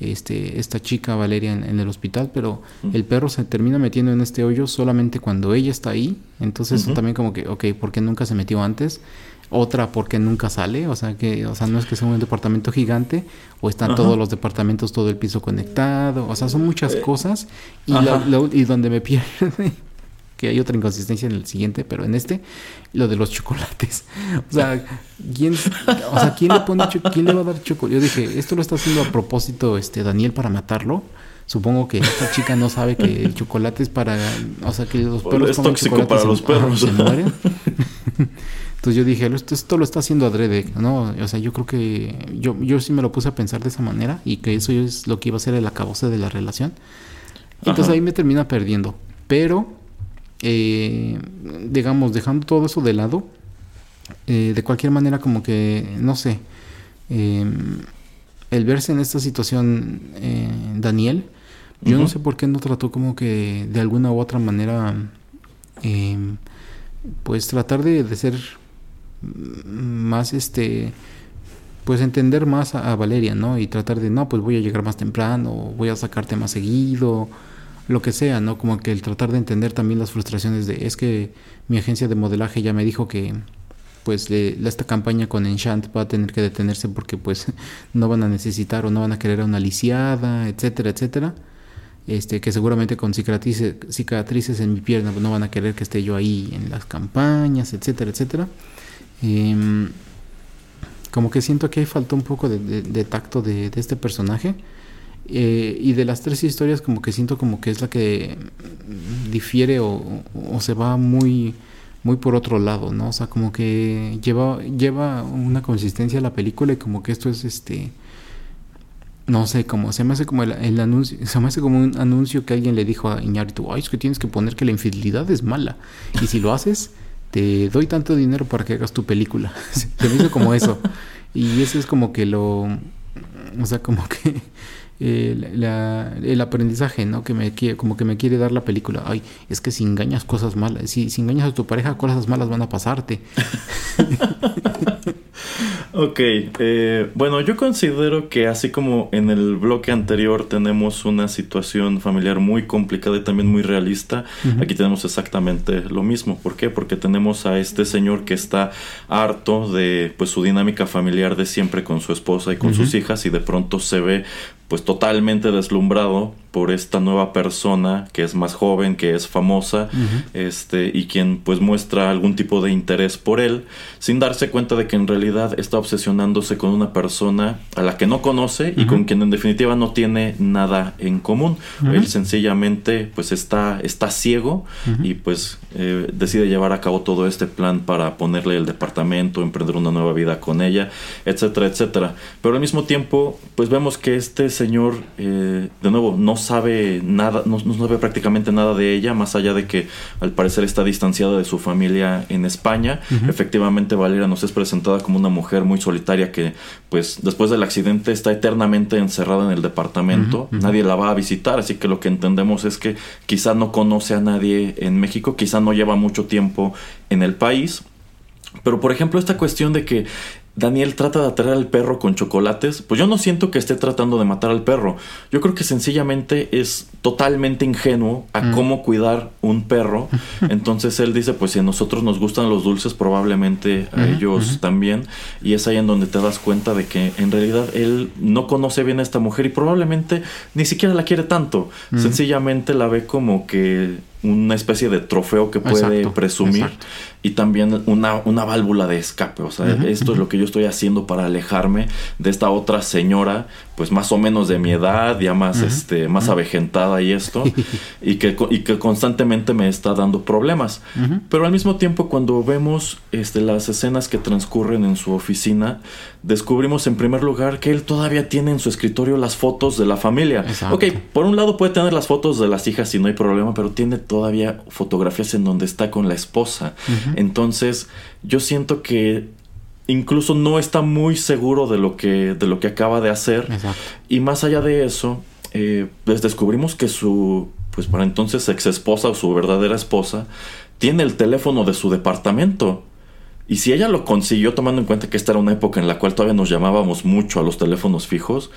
este, esta chica Valeria en, el hospital, pero el perro se termina metiendo en este hoyo solamente cuando ella está ahí, entonces también como que, ok, ¿por qué nunca se metió antes? otra porque nunca sale, o sea que, o sea, no es que sea un departamento gigante, o están todos los departamentos, todo el piso conectado, o sea, son muchas eh, cosas, y, y donde me pierde, que hay otra inconsistencia en el siguiente, pero en este, lo de los chocolates. O sea, ¿quién, o sea, ¿quién le pone quién le va a dar chocolate? Yo dije, esto lo está haciendo a propósito este Daniel para matarlo. Supongo que esta chica no sabe que el chocolate es para, o sea, que los perros es tóxico para los perros. Se mueren. Entonces yo dije, esto, lo está haciendo adrede, ¿no? O sea, yo creo que yo, yo sí me lo puse a pensar de esa manera y que eso es lo que iba a ser el acabose de la relación. Entonces ahí me termina perdiendo. Pero, eh, digamos, dejando todo eso de lado, eh, de cualquier manera como que, no sé, em, el verse en esta situación, eh, Daniel, yo no sé por qué no trató como que de alguna u otra manera, pues tratar de, de ser más este pues entender más a, Valeria, ¿no? Y tratar de, no, pues voy a llegar más temprano, voy a sacarte más seguido, lo que sea, ¿no? Como que el tratar de entender también las frustraciones de, es que mi agencia de modelaje ya me dijo que, pues, esta campaña con Enchant va a tener que detenerse porque, pues, no van a necesitar o no van a querer a una lisiada, etcétera, etcétera. Este, que seguramente con cicatrices, cicatrices en mi pierna pues, no van a querer que esté yo ahí en las campañas, etcétera, etcétera. Em, como que siento que ahí faltó un poco de, tacto de, este personaje. Eh, y de las tres historias como que siento como que es la que difiere o, se va muy muy por otro lado, ¿no? O sea, como que lleva, lleva una consistencia a la película y como que esto es este no sé, como se me hace como el, anuncio, se me hace como un anuncio que alguien le dijo a Iñárritu, ay, es que tienes que poner que la infidelidad es mala. Y si lo haces, te doy tanto dinero para que hagas tu película. se me hizo como eso. Y eso es como que lo, o sea, como que el aprendizaje, ¿no? Que me quiere, como que me quiere dar la película. Ay, es que si engañas cosas malas, si, si engañas a tu pareja, cosas malas van a pasarte. Ok, eh, bueno, yo considero que así como en el bloque anterior tenemos una situación familiar muy complicada y también muy realista, aquí tenemos exactamente lo mismo. ¿Por qué? Porque tenemos a este señor que está harto de pues su dinámica familiar de siempre con su esposa y con sus hijas y de pronto se ve pues totalmente deslumbrado por esta nueva persona que es más joven, que es famosa, este, y quien pues muestra algún tipo de interés por él, sin darse cuenta de que en realidad está obsesionándose con una persona a la que no conoce y con quien en definitiva no tiene nada en común. Él sencillamente pues está, está ciego y pues eh, decide llevar a cabo todo este plan para ponerle el departamento, emprender una nueva vida con ella, etcétera, etcétera. Pero al mismo tiempo pues vemos que este señor, eh, de nuevo, no sabe nada, no, sabe prácticamente nada de ella, más allá de que al parecer está distanciada de su familia en España. Efectivamente, Valeria nos es presentada como una mujer muy solitaria que, pues, después del accidente está eternamente encerrada en el departamento. Nadie la va a visitar, así que lo que entendemos es que quizá no conoce a nadie en México, quizá no lleva mucho tiempo en el país. Pero por ejemplo, esta cuestión de que Daniel trata de atraer al perro con chocolates, pues yo no siento que esté tratando de matar al perro. Yo creo que sencillamente es totalmente ingenuo a mm. cómo cuidar un perro. Entonces él dice, pues si a nosotros nos gustan los dulces, probablemente a ellos también. Y es ahí en donde te das cuenta de que en realidad él no conoce bien a esta mujer y probablemente ni siquiera la quiere tanto. Mm. Sencillamente la ve como que una especie de trofeo que puede presumir y también una, una, válvula de escape. O sea, esto es lo que yo estoy haciendo para alejarme de esta otra señora, pues más o menos de mi edad, ya más, este, más avejentada y esto, y que, y que constantemente me está dando problemas. Pero al mismo tiempo, cuando vemos este, las escenas que transcurren en su oficina, descubrimos en primer lugar que él todavía tiene en su escritorio las fotos de la familia. Ok, por un lado puede tener las fotos de las hijas si no hay problema, pero tiene todavía fotografías en donde está con la esposa. Entonces, yo siento que incluso no está muy seguro de lo que, de lo que acaba de hacer. Y más allá de eso, eh, pues descubrimos que su, pues para entonces ex esposa o su verdadera esposa, tiene el teléfono de su departamento. Y si ella lo consiguió tomando en cuenta que esta era una época en la cual todavía nos llamábamos mucho a los teléfonos fijos,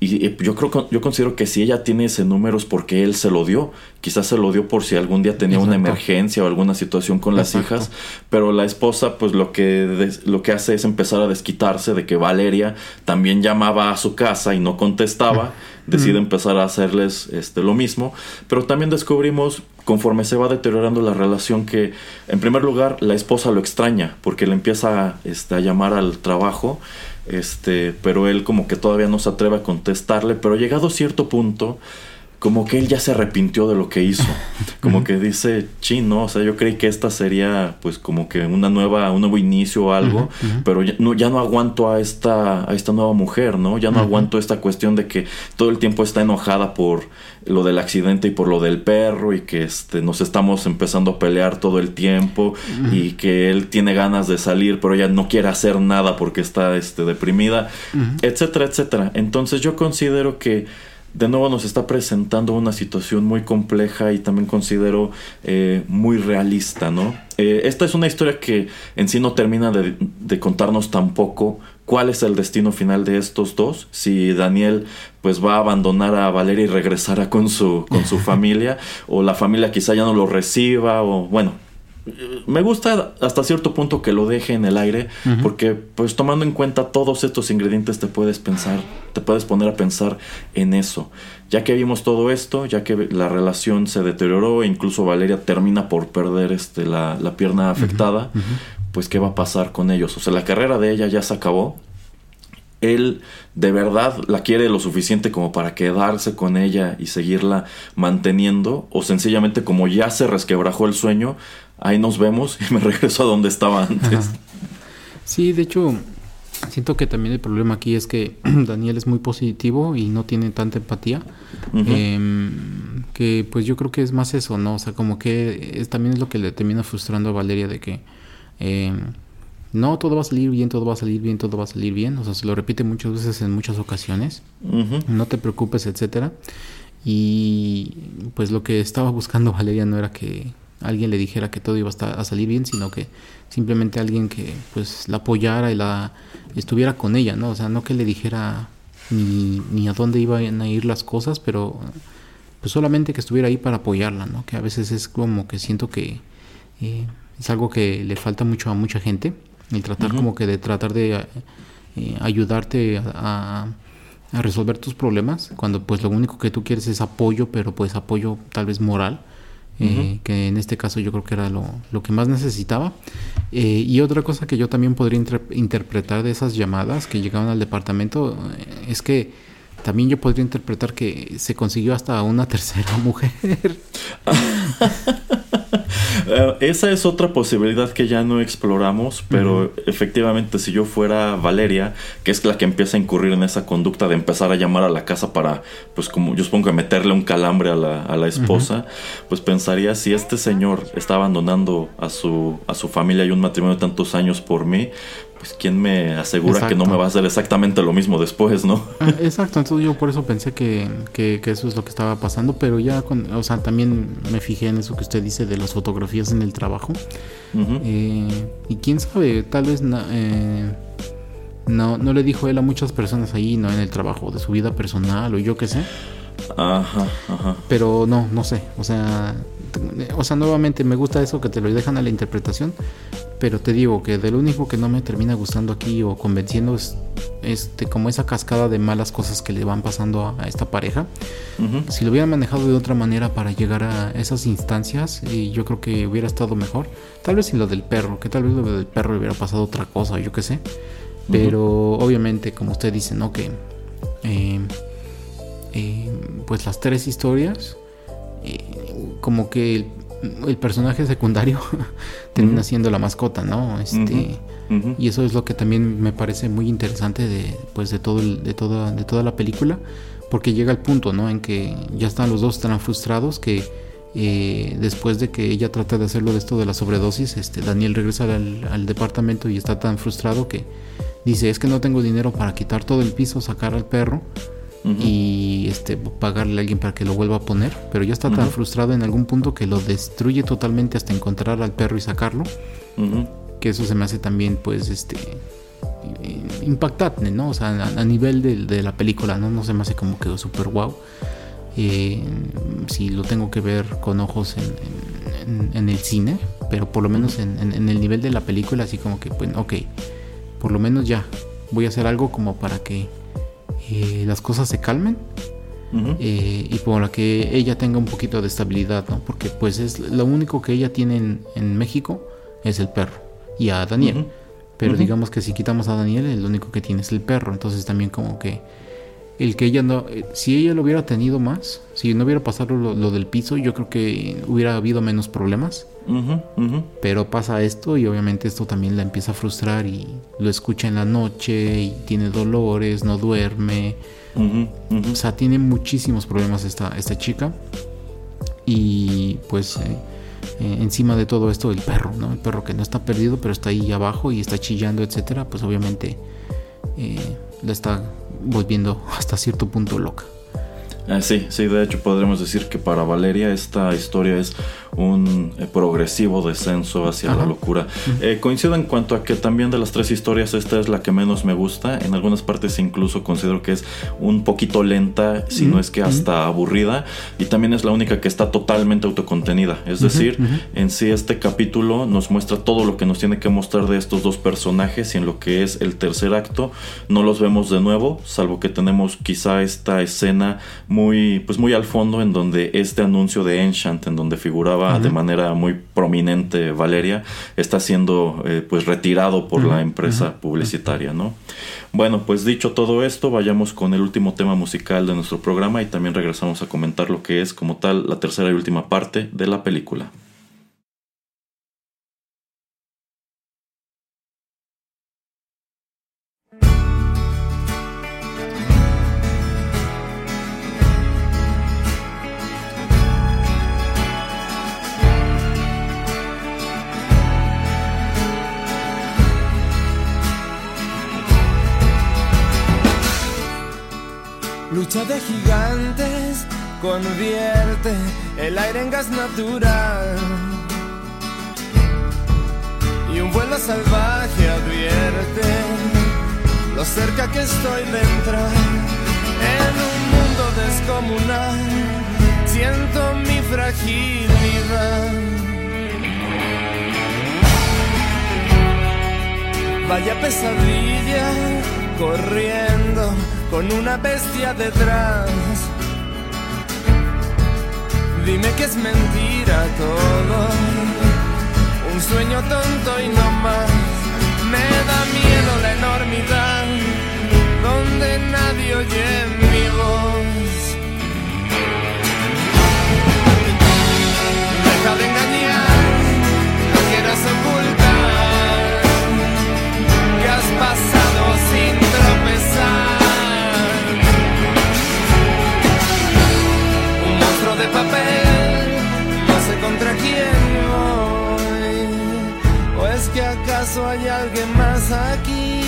y yo creo yo considero que si ella tiene ese número es porque él se lo dio. Quizás se lo dio por si algún día tenía una emergencia o alguna situación con las hijas. Pero la esposa, pues lo que, lo que hace es empezar a desquitarse de que Valeria también llamaba a su casa y no contestaba. Decide empezar a hacerles este, lo mismo. Pero también descubrimos, conforme se va deteriorando la relación, que en primer lugar la esposa lo extraña porque le empieza este, a llamar al trabajo este, pero él como que todavía no se atreve a contestarle, pero llegado cierto punto, como que él ya se arrepintió de lo que hizo. Como que dice, chino, o sea, yo creí que esta sería pues como que una nueva, un nuevo inicio o algo, pero ya no, ya no aguanto a esta, a esta nueva mujer, ¿no? Ya no aguanto esta cuestión de que todo el tiempo está enojada por lo del accidente y por lo del perro y que este, nos estamos empezando a pelear todo el tiempo y que él tiene ganas de salir, pero ella no quiere hacer nada porque está este, deprimida, etcétera, etcétera. Entonces yo considero que de nuevo nos está presentando una situación muy compleja y también considero eh, muy realista, ¿no? Eh, esta es una historia que en sí no termina de, contarnos tampoco cuál es el destino final de estos dos, si Daniel pues va a abandonar a Valeria y regresará con su, con su familia, o la familia quizá ya no lo reciba, o bueno, me gusta hasta cierto punto que lo deje en el aire, porque pues tomando en cuenta todos estos ingredientes te puedes pensar, te puedes poner a pensar en eso. Ya que vimos todo esto, ya que la relación se deterioró e incluso Valeria termina por perder este, la, pierna afectada, pues qué va a pasar con ellos. O sea, la carrera de ella ya se acabó. Él de verdad la quiere lo suficiente como para quedarse con ella y seguirla manteniendo, o sencillamente como ya se resquebrajó el sueño, ahí nos vemos y me regreso a donde estaba antes. Sí, de hecho, siento que también el problema aquí es que Daniel es muy positivo y no tiene tanta empatía. Em, que pues yo creo que es más eso, ¿no? O sea, como que es, también es lo que le termina frustrando a Valeria de que... Em, no, todo va a salir bien, todo va a salir bien, todo va a salir bien. O sea, se lo repite muchas veces en muchas ocasiones. No te preocupes, etcétera. Y pues lo que estaba buscando Valeria no era que alguien le dijera que todo iba a, salir bien, sino que simplemente alguien que pues la apoyara y la estuviera con ella, ¿no? O sea, no que le dijera ni, ni a dónde iban a ir las cosas, pero pues solamente que estuviera ahí para apoyarla, ¿no? Que a veces es como que siento que eh, es algo que le falta mucho a mucha gente, el tratar como que de tratar de eh, ayudarte a, a, resolver tus problemas, cuando pues lo único que tú quieres es apoyo, pero pues apoyo tal vez moral eh, que en este caso yo creo que era lo, lo que más necesitaba. Eh, y otra cosa que yo también podría interpretar de esas llamadas que llegaban al departamento eh, es que también yo podría interpretar que se consiguió hasta una tercera mujer. Esa es otra posibilidad que ya no exploramos, pero efectivamente si yo fuera Valeria, que es la que empieza a incurrir en esa conducta de empezar a llamar a la casa para, pues como yo supongo que meterle un calambre a la, a la esposa, pues pensaría si este señor está abandonando a su, a su familia y un matrimonio de tantos años por mí, pues quién me asegura que no me va a hacer exactamente lo mismo después, ¿no? Ah, exacto, entonces yo por eso pensé que, que, eso es lo que estaba pasando, pero ya, con, o sea, también me fijé en eso que usted dice de las fotografías en el trabajo. Eh, y quién sabe, tal vez eh, no, no le dijo él a muchas personas ahí, ¿no? En el trabajo, de su vida personal o yo qué sé. Ajá, ajá. Pero no, no sé, o sea, o sea, nuevamente me gusta eso que te lo dejan a la interpretación, pero te digo que de lo único que no me termina gustando aquí o convenciendo es este, como esa cascada de malas cosas que le van pasando a, esta pareja. Si lo hubieran manejado de otra manera para llegar a esas instancias, y yo creo que hubiera estado mejor. Tal vez sin lo del perro, que tal vez lo del perro hubiera pasado otra cosa, yo qué sé. Pero obviamente, como usted dice, ¿no? Que eh, eh, pues las tres historias, eh, como que el el personaje secundario termina siendo la mascota, ¿no? Este, Y eso es lo que también me parece muy interesante de, pues, de, todo de, toda, de toda la película, porque llega el punto, ¿no? En que ya están los dos tan frustrados que eh, después de que ella trata de hacerlo de esto de la sobredosis, este, Daniel regresa al, departamento y está tan frustrado que dice, es que no tengo dinero para quitar todo el piso, sacar al perro y este pagarle a alguien para que lo vuelva a poner, pero ya está tan frustrado en algún punto que lo destruye totalmente hasta encontrar al perro y sacarlo, que eso se me hace también pues este impactante, ¿no? O sea, a, nivel de, la película, ¿no? No se me hace como que super wow. Eh, si lo tengo que ver con ojos en, el cine, pero por lo menos en, el nivel de la película, así como que, pues, ok, por lo menos ya, voy a hacer algo como para que eh, las cosas se calmen eh, y para que ella tenga un poquito de estabilidad, ¿no? Porque pues es lo único que ella tiene en, México es el perro y a Daniel. Pero digamos que si quitamos a Daniel, el único que tiene es el perro. Entonces también como que el que ella no, eh, si ella lo hubiera tenido más, si no hubiera pasado lo, del piso, yo creo que hubiera habido menos problemas. Pero pasa esto y obviamente esto también la empieza a frustrar y lo escucha en la noche y tiene dolores, no duerme. O sea, tiene muchísimos problemas esta, esta chica. Y pues eh, eh, encima de todo esto el perro, ¿no? El perro que no está perdido pero está ahí abajo y está chillando, etcétera, pues obviamente la está volviendo hasta cierto punto loca. Ah, sí, sí, de hecho podremos decir que para Valeria esta historia es un eh, progresivo descenso hacia la locura. Eh, coincido en cuanto a que también de las tres historias esta es la que menos me gusta. En algunas partes incluso considero que es un poquito lenta, si no es que hasta aburrida. Y también es la única que está totalmente autocontenida. Es decir, en sí este capítulo nos muestra todo lo que nos tiene que mostrar de estos dos personajes y en lo que es el tercer acto no los vemos de nuevo, salvo que tenemos quizá esta escena muy, pues muy al fondo en donde este anuncio de Enchant, en donde figuraba de manera muy prominente Valeria, está siendo eh, pues retirado por la empresa publicitaria, ¿no? Bueno, pues dicho todo esto, vayamos con el último tema musical de nuestro programa y también regresamos a comentar lo que es como tal la tercera y última parte de la película. Lucha de gigantes convierte el aire en gas natural. Y un vuelo salvaje advierte lo cerca que estoy de entrar en un mundo descomunal. Siento mi fragilidad. Vaya pesadilla corriendo con una bestia detrás. Dime que es mentira todo, un sueño tonto y no más. Me da miedo la enormidad, donde nadie oye mi voz. Acaso hay alguien más aquí?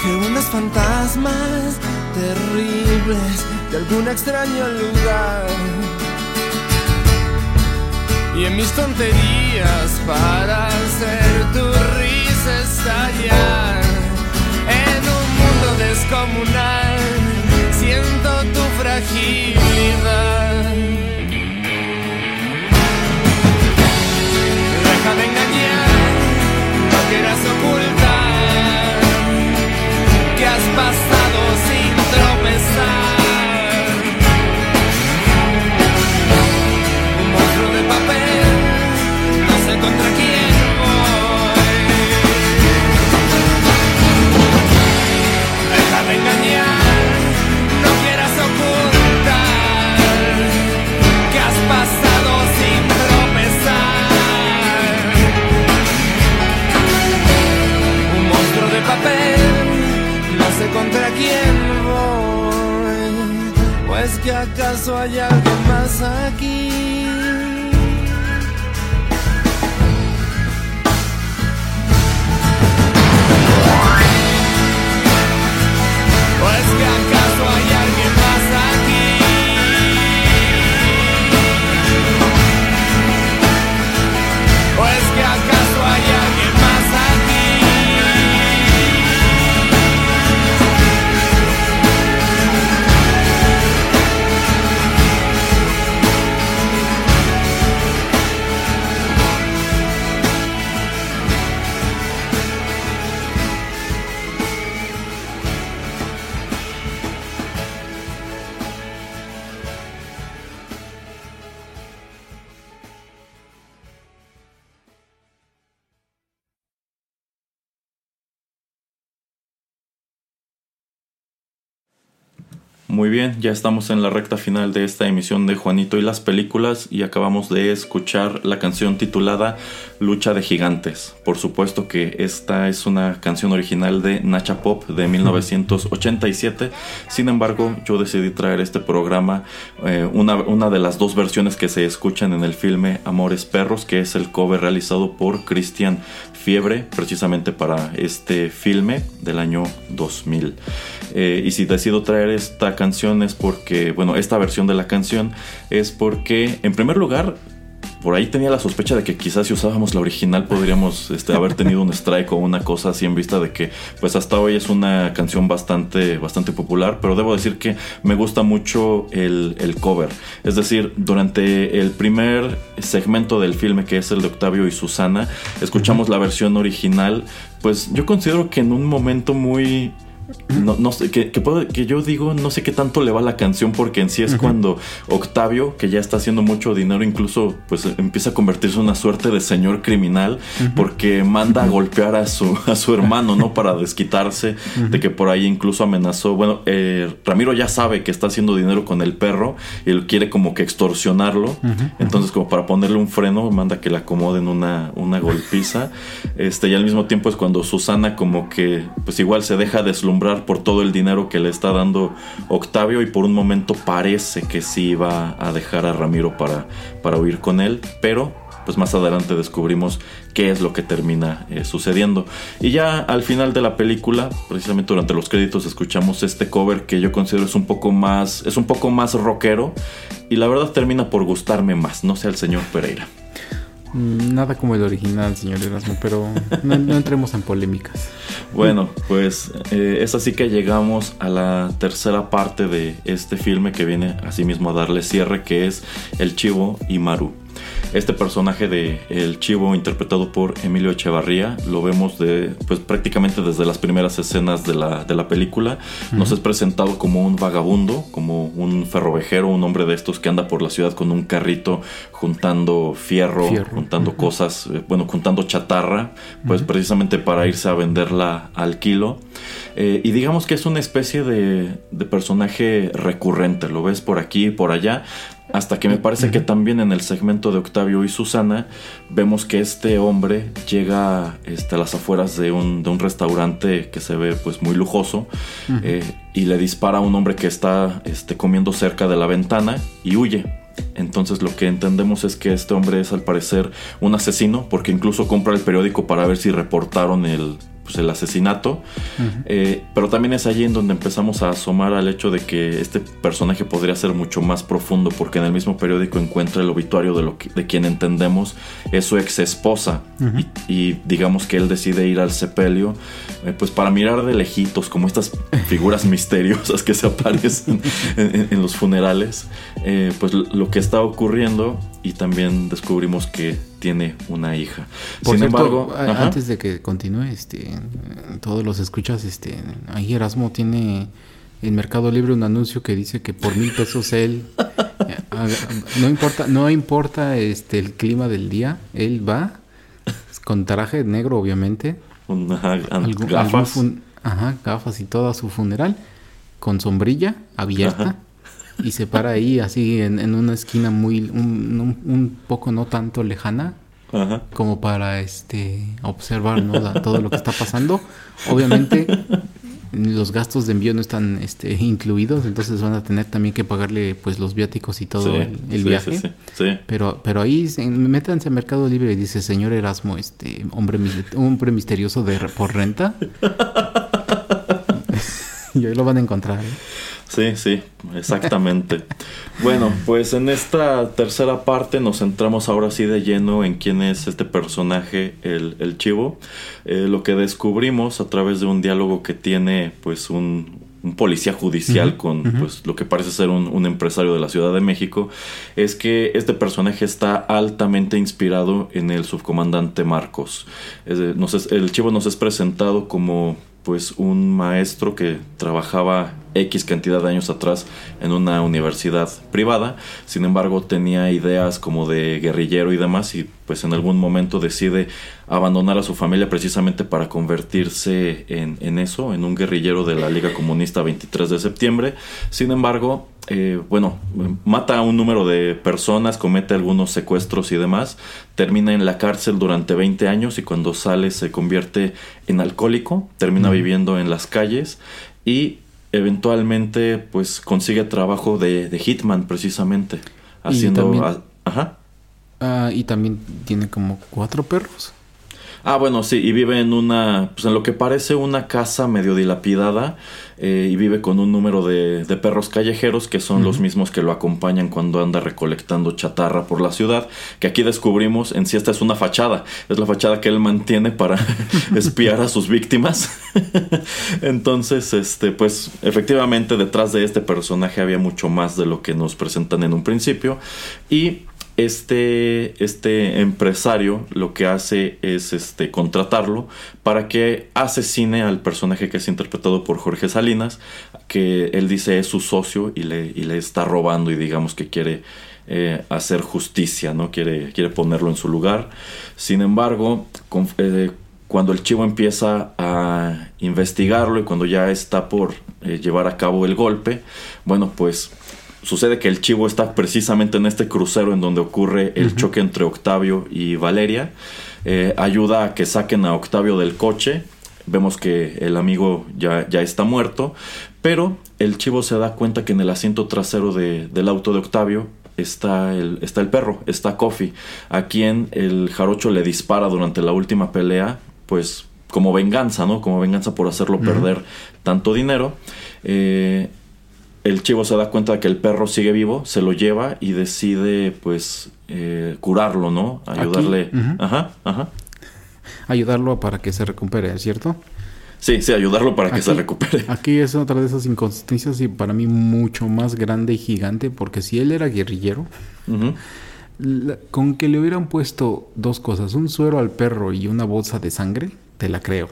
que unos fantasmas terribles de algún extraño lugar. Y en mis tonterías para hacer tu risa estallar. En un mundo descomunal siento tu fragilidad. Deja de engañar, no quieras ocultar que has pasado bien, ya estamos en la recta final de esta emisión de Juanito y las películas y acabamos de escuchar la canción titulada Lucha de Gigantes. Por supuesto que esta es una canción original de Nacha Pop de 1987. Sin embargo, yo decidí traer este programa eh, una, una de las dos versiones que se escuchan en el filme Amores Perros, que es el cover realizado por Cristian Fiebre, precisamente para este filme del año 2000. Eh, y si decido traer esta canción es porque, bueno, esta versión de la canción es porque, en primer lugar, por ahí tenía la sospecha de que quizás si usábamos la original podríamos este, haber tenido un strike o una cosa así en vista de que pues hasta hoy es una canción bastante, bastante popular, pero debo decir que me gusta mucho el, el cover. Es decir, durante el primer segmento del filme que es el de Octavio y Susana, escuchamos la versión original, pues yo considero que en un momento muy no, no sé, que, que, yo digo, no sé qué tanto le va la canción, porque en sí es cuando Octavio, que ya está haciendo mucho dinero, incluso pues empieza a convertirse en una suerte de señor criminal, porque manda a golpear a su, a su hermano, ¿no? Para desquitarse de que por ahí incluso amenazó. Bueno, eh, Ramiro ya sabe que está haciendo dinero con el perro y él quiere como que extorsionarlo. Entonces, como para ponerle un freno, manda que le acomoden una, una golpiza. Este, y al mismo tiempo es cuando Susana como que pues igual se deja deslumbrar por todo el dinero que le está dando Octavio y por un momento parece que sí va a dejar a Ramiro para, para huir con él, pero pues más adelante descubrimos qué es lo que termina eh, sucediendo. Y ya al final de la película, precisamente durante los créditos, escuchamos este cover que yo considero es un poco más, es un poco más rockero y la verdad termina por gustarme más, no sé el señor Pereira. Mm, nada como el original, señor Erasmo, pero no, entremos en polémicas. Bueno, pues eh, es así que llegamos a la tercera parte de este filme que viene asimismo a darle cierre, que es El Chivo y Maru. Este personaje de El Chivo, interpretado por Emilio Echevarría, lo vemos de, pues, prácticamente desde las primeras escenas de la, de la película. Nos es presentado como un vagabundo, como un ferrovejero, un hombre de estos que anda por la ciudad con un carrito juntando fierro, juntando cosas, eh, bueno, juntando chatarra, pues precisamente para irse a venderla al kilo. Eh, y digamos que es una especie de, de personaje recurrente, lo ves por aquí y por allá, hasta que me parece que también en el segmento de Octavio y Susana vemos que este hombre llega este, a las afueras de un, de un, restaurante que se ve pues muy lujoso eh, y le dispara a un hombre que está este, comiendo cerca de la ventana y huye. Entonces lo que entendemos es que este hombre es al parecer un asesino porque incluso compra el periódico para ver si reportaron el, pues, el asesinato. Eh, pero también es allí en donde empezamos a asomar al hecho de que este personaje podría ser mucho más profundo, porque en el mismo periódico encuentra el obituario de, lo que, de quien entendemos es su ex esposa. y, digamos que él decide ir al sepelio, eh, pues para mirar de lejitos, como estas figuras misteriosas que se aparecen en, los funerales, eh, pues lo que está ocurriendo y también descubrimos que tiene una hija. Sin embargo, antes de que continúe, este, todos los escuchas, este, ahí Erasmo tiene en Mercado Libre un anuncio que dice que por mil pesos él no importa, no importa este el clima del día, él va con traje negro, obviamente, gafas, ajá, gafas y todo a su funeral, con sombrilla abierta y se para ahí así en, una esquina muy un, un, poco no tanto lejana como para este observar todo lo que está pasando. Obviamente los gastos de envío no están este, incluidos entonces van a tener también que pagarle pues los viáticos y todo el, viaje. pero pero ahí métanse a Mercado Libre y dice señor Erasmo este hombre hombre misterioso de por renta y ahí lo van a encontrar ¿eh? Sí, sí, exactamente. bueno, pues en esta tercera parte nos centramos ahora sí de lleno en quién es este personaje, el, chivo. Eh, lo que descubrimos a través de un diálogo que tiene pues un, policía judicial con pues, lo que parece ser un, empresario de la Ciudad de México, es que este personaje está altamente inspirado en el subcomandante Marcos. el chivo nos es presentado como pues un maestro que trabajaba X cantidad de años atrás en una universidad privada, sin embargo tenía ideas como de guerrillero y demás y pues en algún momento decide abandonar a su familia precisamente para convertirse en, en eso, en un guerrillero de la Liga Comunista 23 de septiembre, sin embargo eh, bueno, mata a un número de personas, comete algunos secuestros y demás, termina en la cárcel durante 20 años y cuando sale se convierte en alcohólico, termina viviendo en las calles y eventualmente pues consigue trabajo de, Hitman precisamente, haciendo... ajá. Ah, y también tiene como cuatro perros. Ah, bueno, sí, y vive en una, pues en lo que parece una casa medio dilapidada eh, y vive con un número de, perros callejeros que son los mismos que lo acompañan cuando anda recolectando chatarra por la ciudad, que aquí descubrimos en sí esta es una fachada, es la fachada que él mantiene para espiar a sus víctimas. Entonces, este, pues efectivamente detrás de este personaje había mucho más de lo que nos presentan en un principio y este, este empresario lo que hace es este, contratarlo para que asesine al personaje que es interpretado por Jorge Salinas, que él dice es su socio y le, y le está robando y digamos que quiere eh, hacer justicia, ¿no? Quiere, quiere ponerlo en su lugar. Sin embargo, eh, cuando el chivo empieza a investigarlo y cuando ya está por eh, llevar a cabo el golpe, bueno, pues sucede que el chivo está precisamente en este crucero en donde ocurre el choque entre Octavio y Valeria. ayuda a que saquen a Octavio del coche. Vemos que el amigo ya, ya está muerto, pero el chivo se da cuenta que en el asiento trasero del auto de Octavio está el, está el perro, está Kofi, a quien el jarocho le dispara durante la última pelea, pues como venganza, ¿no? Como venganza por hacerlo perder tanto dinero. Eh, el chivo se da cuenta de que el perro sigue vivo, se lo lleva y decide, pues, eh, curarlo, ¿no? Ayudarle. Ajá, ajá. Ayudarlo para que se recupere, ¿cierto? Sí, sí, ayudarlo para que se recupere. Aquí es otra de esas inconsistencias y para mí mucho más grande y gigante, porque si él era guerrillero, con que le hubieran puesto dos cosas, un suero al perro y una bolsa de sangre, te la creo.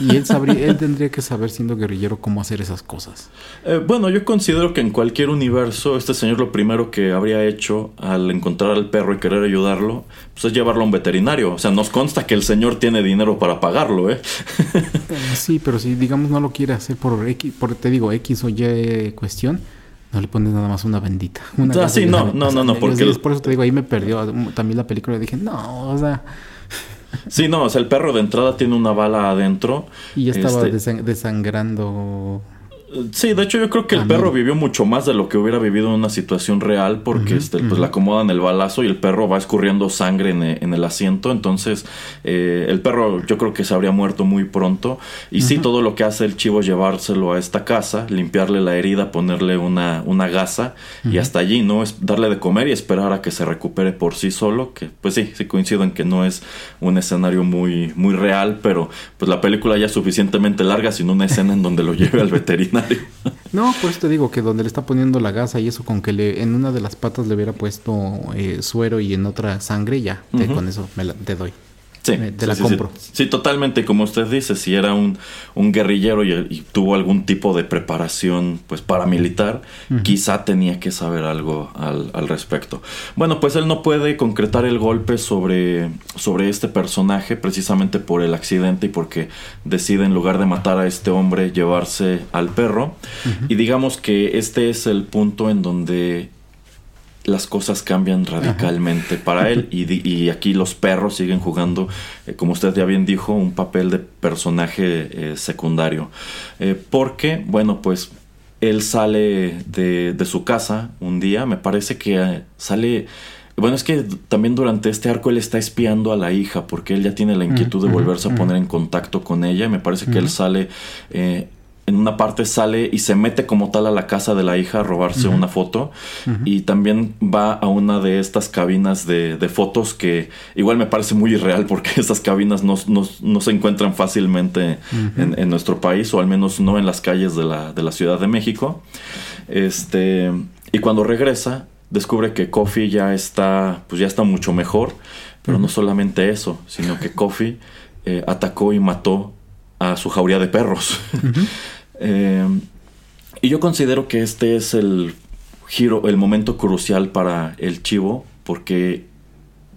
Y él, sabría, él tendría que saber, siendo guerrillero, cómo hacer esas cosas. Eh, bueno, yo considero que en cualquier universo, este señor lo primero que habría hecho al encontrar al perro y querer ayudarlo, pues es llevarlo a un veterinario. O sea, nos consta que el señor tiene dinero para pagarlo, ¿eh? sí, pero si, digamos, no lo quiere hacer por X, por, te digo, X o Y cuestión, no le pones nada más una bendita. Una sí, no, no, no, no, porque... Por eso te digo, ahí me perdió también la película dije, no, o sea... Sí, no, o sea, el perro de entrada tiene una bala adentro. Y ya estaba este, desangrando Sí, de hecho yo creo que el perro vivió mucho más de lo que hubiera vivido en una situación real porque este, pues le acomodan el balazo y el perro va escurriendo sangre en, el asiento. Entonces eh, el perro yo creo que se habría muerto muy pronto. Y sí, todo lo que hace el chivo es llevárselo a esta casa, limpiarle la herida, ponerle una, una gasa y hasta allí, ¿no? Es darle de comer y esperar a que se recupere por sí solo. Que pues sí, sí coincido en que no es un escenario muy, muy real, pero pues la película ya es suficientemente larga sin una escena en donde lo lleve al veterinario. No, pues te digo que donde le está poniendo la gasa y eso, con que le, en una de las patas le hubiera puesto eh, suero y en otra sangre, ya, con eso me te doy. Sí, te la compro. Sí, totalmente. Como usted dice, si era un, un guerrillero y, tuvo algún tipo de preparación pues paramilitar, quizá tenía que saber algo al, al, respecto. Bueno, pues él no puede concretar el golpe sobre, sobre este personaje precisamente por el accidente y porque decide en lugar de matar a este hombre llevarse al perro. Y digamos que este es el punto en donde las cosas cambian radicalmente para él y, aquí los perros siguen jugando, eh, como usted ya bien dijo, un papel de personaje eh, secundario. Eh, porque, bueno, pues él sale de, su casa un día, me parece que sale... Bueno, es que también durante este arco él está espiando a la hija porque él ya tiene la inquietud de volverse a poner en contacto con ella. Me parece que él sale en una parte sale y se mete como tal a la casa de la hija a robarse una foto. Y también va a una de estas cabinas de, fotos que igual me parece muy irreal porque estas cabinas no, se encuentran fácilmente en, nuestro país o al menos no en las calles de la, de la Ciudad de México. Este, y cuando regresa descubre que Kofi ya está, pues ya está mucho mejor, pero no solamente eso, sino que Kofi eh, atacó y mató a su jauría de perros. Eh, y yo considero que este es el giro, el momento crucial para el chivo, porque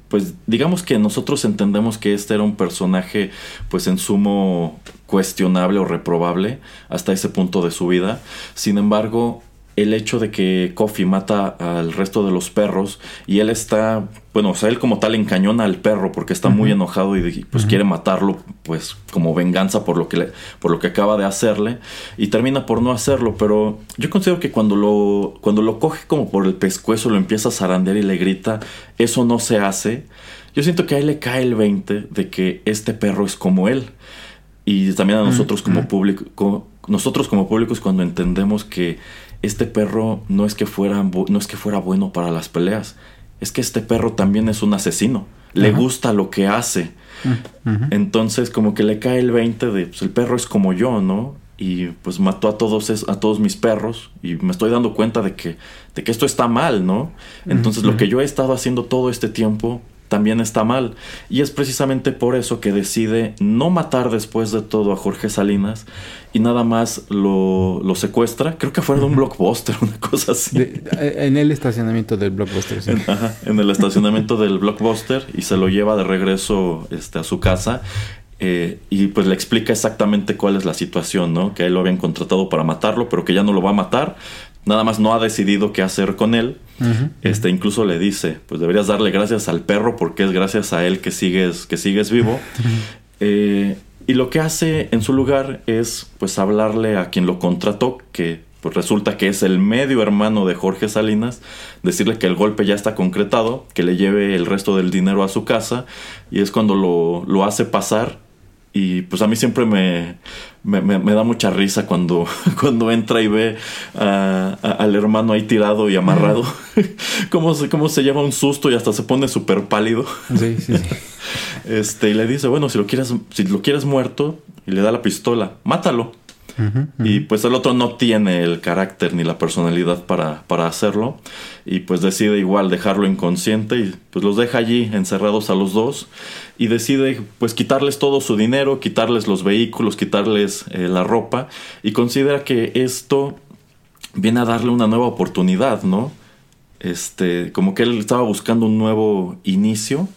pues digamos que nosotros entendemos que este era un personaje pues en sumo cuestionable o reprobable hasta ese punto de su vida. Sin embargo, el hecho de que Kofi mata al resto de los perros y él está, bueno, o sea, él como tal encañona al perro porque está muy enojado y pues quiere matarlo pues como venganza por lo que le, por lo que acaba de hacerle y termina por no hacerlo, pero yo considero que cuando lo cuando lo coge como por el pescuezo, lo empieza a zarandear y le grita, eso no se hace. Yo siento que a él le cae el 20 de que este perro es como él. Y también a nosotros como público, nosotros como públicos cuando entendemos que este perro no es que fuera, no es que fuera bueno para las peleas, es que este perro también es un asesino, le gusta lo que hace. Mm, Entonces como que le cae el 20 de, pues el perro es como yo, ¿no? y pues mató a todos, a todos mis perros y me estoy dando cuenta de que, de que esto está mal, ¿no? Entonces lo que yo he estado haciendo todo este tiempo también está mal. Y es precisamente por eso que decide no matar después de todo a Jorge Salinas y nada más lo, lo secuestra. Creo que fue de un blockbuster, una cosa así. Eh, en el estacionamiento del blockbuster, sí. En, ajá, en el estacionamiento del blockbuster y se lo lleva de regreso este, a su casa. Eh, y pues le explica exactamente cuál es la situación, ¿no? Que él lo habían contratado para matarlo, pero que ya no lo va a matar. Nada más no ha decidido qué hacer con él. Este incluso le dice, pues deberías darle gracias al perro porque es gracias a él que sigues, que sigues vivo. Eh, y lo que hace en su lugar es pues hablarle a quien lo contrató, que pues resulta que es el medio hermano de Jorge Salinas, decirle que el golpe ya está concretado, que le lleve el resto del dinero a su casa, y es cuando lo, lo hace pasar y pues a mí siempre me, me, da mucha risa cuando, cuando entra y ve al hermano ahí tirado y amarrado. cómo, se, cómo se lleva un susto y hasta se pone súper pálido. Sí, sí, sí. Este, y le dice, bueno, si lo quieres, si lo quieres muerto, y le da la pistola, mátalo. Y pues el otro no tiene el carácter ni la personalidad para, para, hacerlo. Y pues decide igual dejarlo inconsciente y pues los deja allí encerrados a los dos. Y decide pues quitarles todo su dinero, quitarles los vehículos, quitarles eh, la ropa. Y considera que esto viene a darle una nueva oportunidad, ¿no? Este, como que él estaba buscando un nuevo inicio.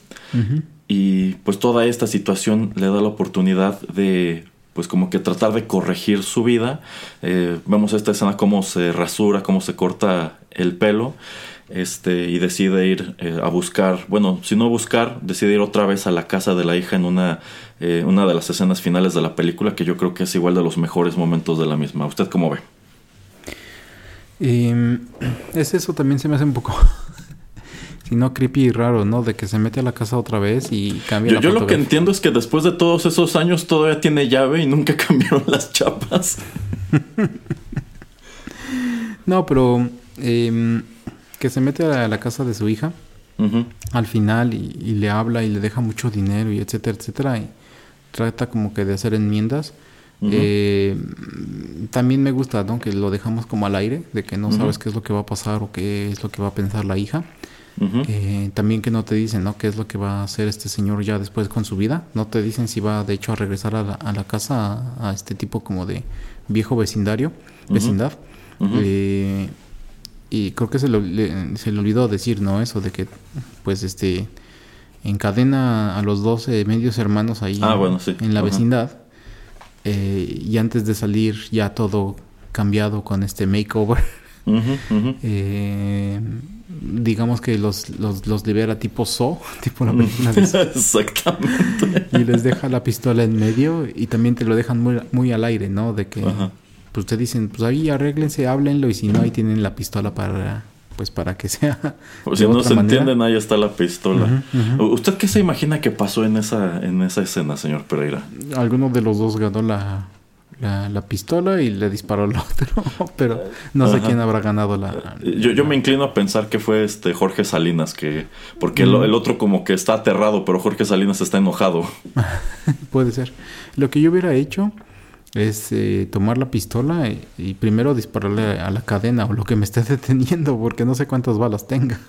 Y pues toda esta situación le da la oportunidad de pues como que tratar de corregir su vida. Eh, vemos esta escena cómo se rasura, cómo se corta el pelo. Este, y decide ir eh, a buscar, bueno, si no buscar, decide ir otra vez a la casa de la hija en una, eh, una de las escenas finales de la película, que yo creo que es igual de los mejores momentos de la misma. ¿Usted cómo ve? Em, es eso, también se me hace un poco sino creepy y raro, ¿no? De que se mete a la casa otra vez y cambia. Yo, yo lo que entiendo es que después de todos esos años todavía tiene llave y nunca cambiaron las chapas. no, pero em, que se mete a la casa de su hija al final y, le habla y le deja mucho dinero y etcétera, etcétera. Y trata como que de hacer enmiendas. Eh, también me gusta, ¿no? Que lo dejamos como al aire, de que no sabes qué es lo que va a pasar o qué es lo que va a pensar la hija. Eh, también que no te dicen, ¿no? ¿Qué es lo que va a hacer este señor ya después con su vida? No te dicen si va, de hecho, a regresar a la, casa, a, este tipo como de viejo vecindario, vecindad. Eh, y creo que se, se le olvidó decir, ¿no? Eso de que, pues, este, encadena a los 12 medios hermanos ahí ah, en la vecindad. Eh, y antes de salir ya todo cambiado con este makeover. Eh, digamos que los, los, libera tipo So, tipo la película de Exactamente. Y les deja la pistola en medio y también te lo dejan muy, muy al aire, ¿no? De que pues te dicen, pues ahí arréglense, háblenlo y si no ahí tienen la pistola para pues para que sea. O si no se entienden, ahí está la pistola. ¿Usted qué se imagina que pasó en esa, en esa escena, señor Pereira? Alguno de los dos ganó la, la, pistola y le disparó al otro, pero no sé quién habrá ganado la... Yo, yo me inclino a pensar que fue este Jorge Salinas, que porque el, otro como que está aterrado, pero Jorge Salinas está enojado. Puede ser. Lo que yo hubiera hecho es eh, tomar la pistola y, primero dispararle a la cadena o lo que me esté deteniendo, porque no sé cuántas balas tenga.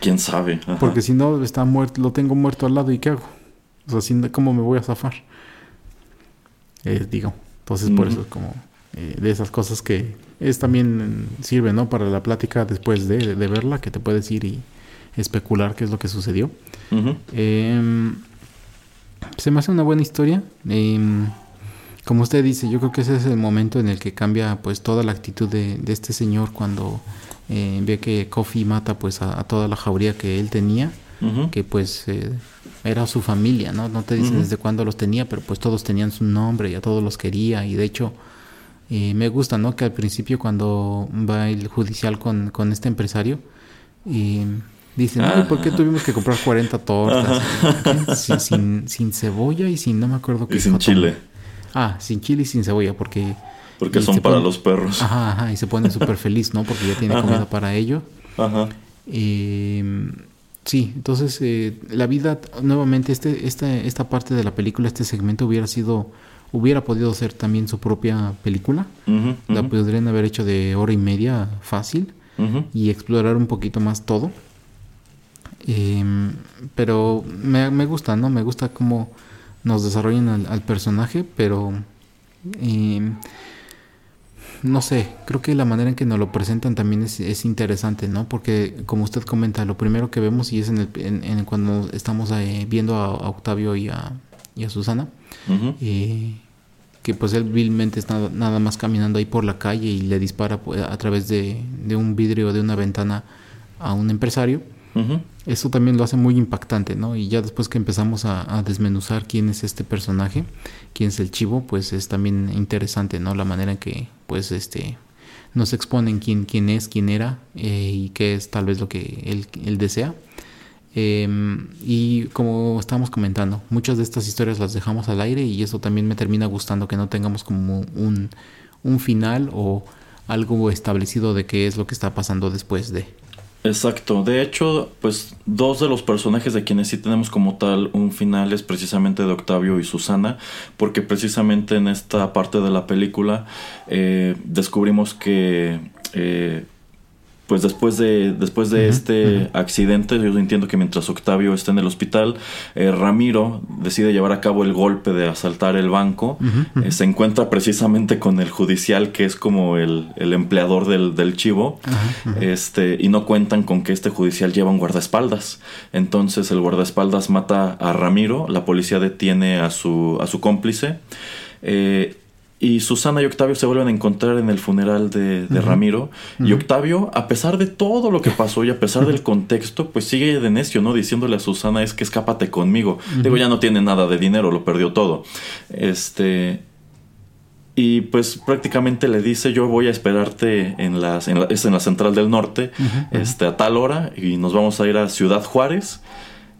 ¿Quién sabe? Porque si no, está muerto, lo tengo muerto al lado y ¿qué hago? O sea, ¿cómo me voy a zafar? Eh, digo. Entonces, por eso es como eh, de esas cosas que es también sirve, ¿no? Para la plática después de, verla, que te puedes ir y especular qué es lo que sucedió. Em, se me hace una buena historia. Em, como usted dice, yo creo que ese es el momento en el que cambia pues toda la actitud de, este señor cuando eh, ve que Kofi mata pues a, toda la jauría que él tenía, que pues eh, era su familia, ¿no? No te dicen desde cuándo los tenía, pero pues todos tenían su nombre y a todos los quería. Y de hecho, eh, me gusta, ¿no? Que al principio cuando va el judicial con, con este empresario, y dicen, ¿por qué tuvimos que comprar 40 tortas? sin, sin, cebolla y sin, no me acuerdo qué. Y sin chile. Ah, sin chile y sin cebolla, porque... Porque son para los perros. Ajá, ajá, y se pone súper feliz, ¿no? Porque ya tiene comida para ellos. Ajá. Y Sí, entonces eh, la vida, nuevamente, este, esta, esta parte de la película, este segmento hubiera sido hubiera podido ser también su propia película. La podrían haber hecho de hora y media fácil y explorar un poquito más todo. Em, pero me, me gusta, ¿no? Me gusta cómo nos desarrollan al, al personaje, pero em, no sé, creo que la manera en que nos lo presentan también es, es interesante, ¿no? Porque como usted comenta, lo primero que vemos y es en, el, en, en cuando estamos eh, viendo a, a Octavio y a, y a Susana, eh, que pues él vilmente está nada, nada más caminando ahí por la calle y le dispara pues, a través de, de un vidrio de una ventana a un empresario. Eso también lo hace muy impactante, ¿no? Y ya después que empezamos a, desmenuzar quién es este personaje, quién es el chivo, pues es también interesante, ¿no? La manera en que, pues, este, nos exponen quién, quién es, quién era eh, y qué es tal vez lo que él, él desea. Em, y como estábamos comentando, muchas de estas historias las dejamos al aire y eso también me termina gustando que no tengamos como un, un final o algo establecido de qué es lo que está pasando después de. Exacto, de hecho, pues dos de los personajes de quienes sí tenemos como tal un final es precisamente de Octavio y Susana, porque precisamente en esta parte de la película eh, descubrimos que eh, pues después de, después de este accidente, yo entiendo que mientras Octavio está en el hospital, eh, Ramiro decide llevar a cabo el golpe de asaltar el banco. Eh, se encuentra precisamente con el judicial, que es como el, el empleador del, del chivo. Este, y no cuentan con que este judicial lleva un guardaespaldas. Entonces el guardaespaldas mata a Ramiro, la policía detiene a su, a su cómplice. eh, y Susana y Octavio se vuelven a encontrar en el funeral de. Ramiro. Y. Octavio, a pesar de todo lo que pasó y a pesar del contexto, pues sigue de necio, ¿no? Diciéndole a Susana es que escápate conmigo. Digo, ya no tiene nada de dinero, lo perdió todo. Este. Y pues prácticamente le dice yo voy a esperarte en, las, en la, es en la central del norte este, a tal hora y nos vamos a ir a Ciudad Juárez,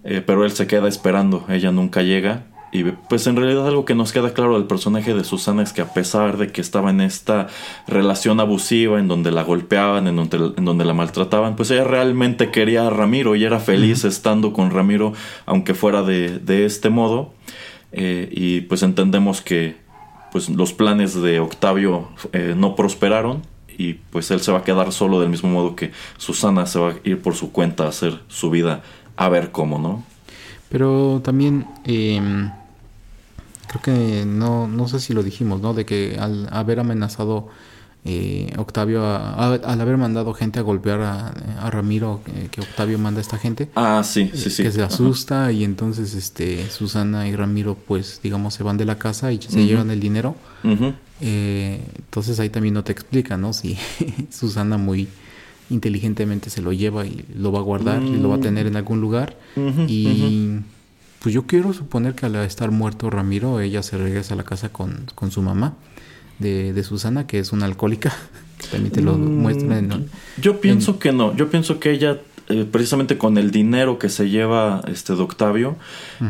eh, pero él se queda esperando, ella nunca llega. Y pues en realidad algo que nos queda claro del personaje de Susana es que a pesar de que estaba en esta relación abusiva, en donde la golpeaban, en donde, en donde la maltrataban, pues ella realmente quería a Ramiro y era feliz estando con Ramiro, aunque fuera de, de este modo. Eh, y pues entendemos que pues los planes de Octavio eh, no prosperaron y pues él se va a quedar solo del mismo modo que Susana se va a ir por su cuenta a hacer su vida a ver cómo, ¿no? Pero también em, creo que no, no sé si lo dijimos, ¿no? De que al haber amenazado eh, Octavio, a- a- al haber mandado gente a golpear a, a Ramiro, eh, que Octavio manda a esta gente, Ah, sí, sí, sí. que se Ajá. asusta y entonces este Susana y Ramiro pues digamos se van de la casa y se llevan el dinero. Eh, entonces ahí también no te explica, ¿no? Si Susana muy inteligentemente se lo lleva y lo va a guardar y lo va a tener en algún lugar. Y pues yo quiero suponer que al estar muerto Ramiro, ella se regresa a la casa con, con su mamá de, de Susana, que es una alcohólica. También te lo Mm, muestran. ¿no? Yo pienso que no. Yo pienso que ella, eh, precisamente con el dinero que se lleva este de Octavio,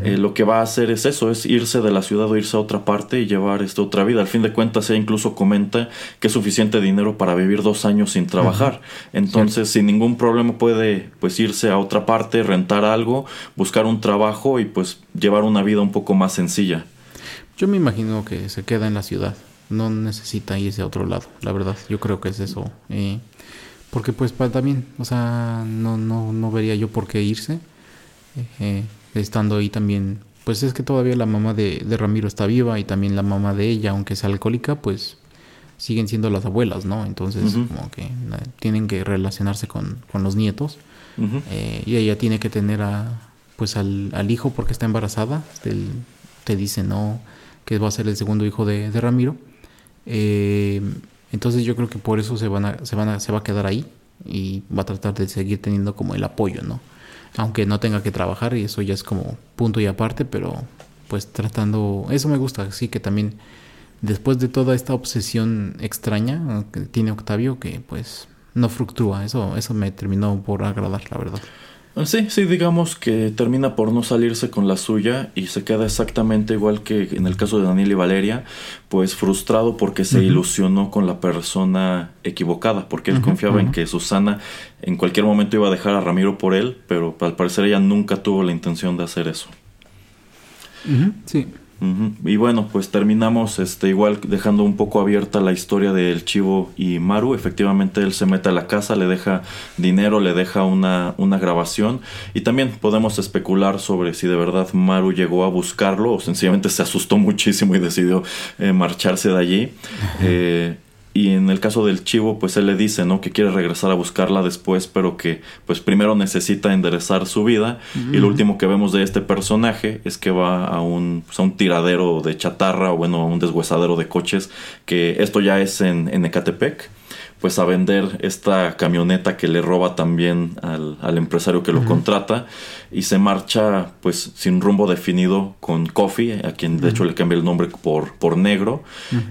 eh, lo que va a hacer es eso, es irse de la ciudad o irse a otra parte y llevar esta otra vida. Al fin de cuentas, ella incluso comenta que es suficiente dinero para vivir dos años sin trabajar. Entonces, sin ningún problema puede pues irse a otra parte, rentar algo, buscar un trabajo y pues llevar una vida un poco más sencilla. Yo me imagino que se queda en la ciudad. No necesita irse a otro lado, la verdad. Yo creo que es eso. eh, porque pues para también, o sea, no, no, no vería yo por qué irse. eh, eh, estando ahí también, pues es que todavía la mamá de, de Ramiro está viva y también la mamá de ella, aunque sea alcohólica, pues siguen siendo las abuelas, ¿no? Entonces como que tienen que relacionarse con, con los nietos. Eh, y ella tiene que tener a, pues al, al hijo porque está embarazada. Del- te dice, ¿no? Que va a ser el segundo hijo de, de Ramiro. Eh, entonces yo creo que por eso se van a, se van a, se va a quedar ahí y va a tratar de seguir teniendo como el apoyo, ¿no? Aunque no tenga que trabajar y eso ya es como punto y aparte, pero pues tratando, eso me gusta, sí que también después de toda esta obsesión extraña que tiene Octavio, que pues no fructúa, eso, eso me terminó por agradar, la verdad. Sí, sí, digamos que termina por no salirse con la suya y se queda exactamente igual que en el caso de Daniel y Valeria, pues frustrado porque se ilusionó con la persona equivocada, porque él confiaba en que Susana en cualquier momento iba a dejar a Ramiro por él, pero al parecer ella nunca tuvo la intención de hacer eso. Sí. Y bueno, pues terminamos este igual dejando un poco abierta la historia del Chivo y Maru. Efectivamente él se mete a la casa, le deja dinero, le deja una, una grabación y también podemos especular sobre si de verdad Maru llegó a buscarlo o sencillamente se asustó muchísimo y decidió eh, marcharse de allí. Eh, y en el caso del chivo, pues él le dice, ¿no? Que quiere regresar a buscarla después, pero que pues primero necesita enderezar su vida. Y lo último que vemos de este personaje es que va a un, pues, a un tiradero de chatarra o bueno, a un deshuesadero de coches, que esto ya es en, en Ecatepec pues a vender esta camioneta que le roba también al, al empresario que lo contrata y se marcha pues sin rumbo definido con Coffee, a quien de hecho le cambia el nombre por, por negro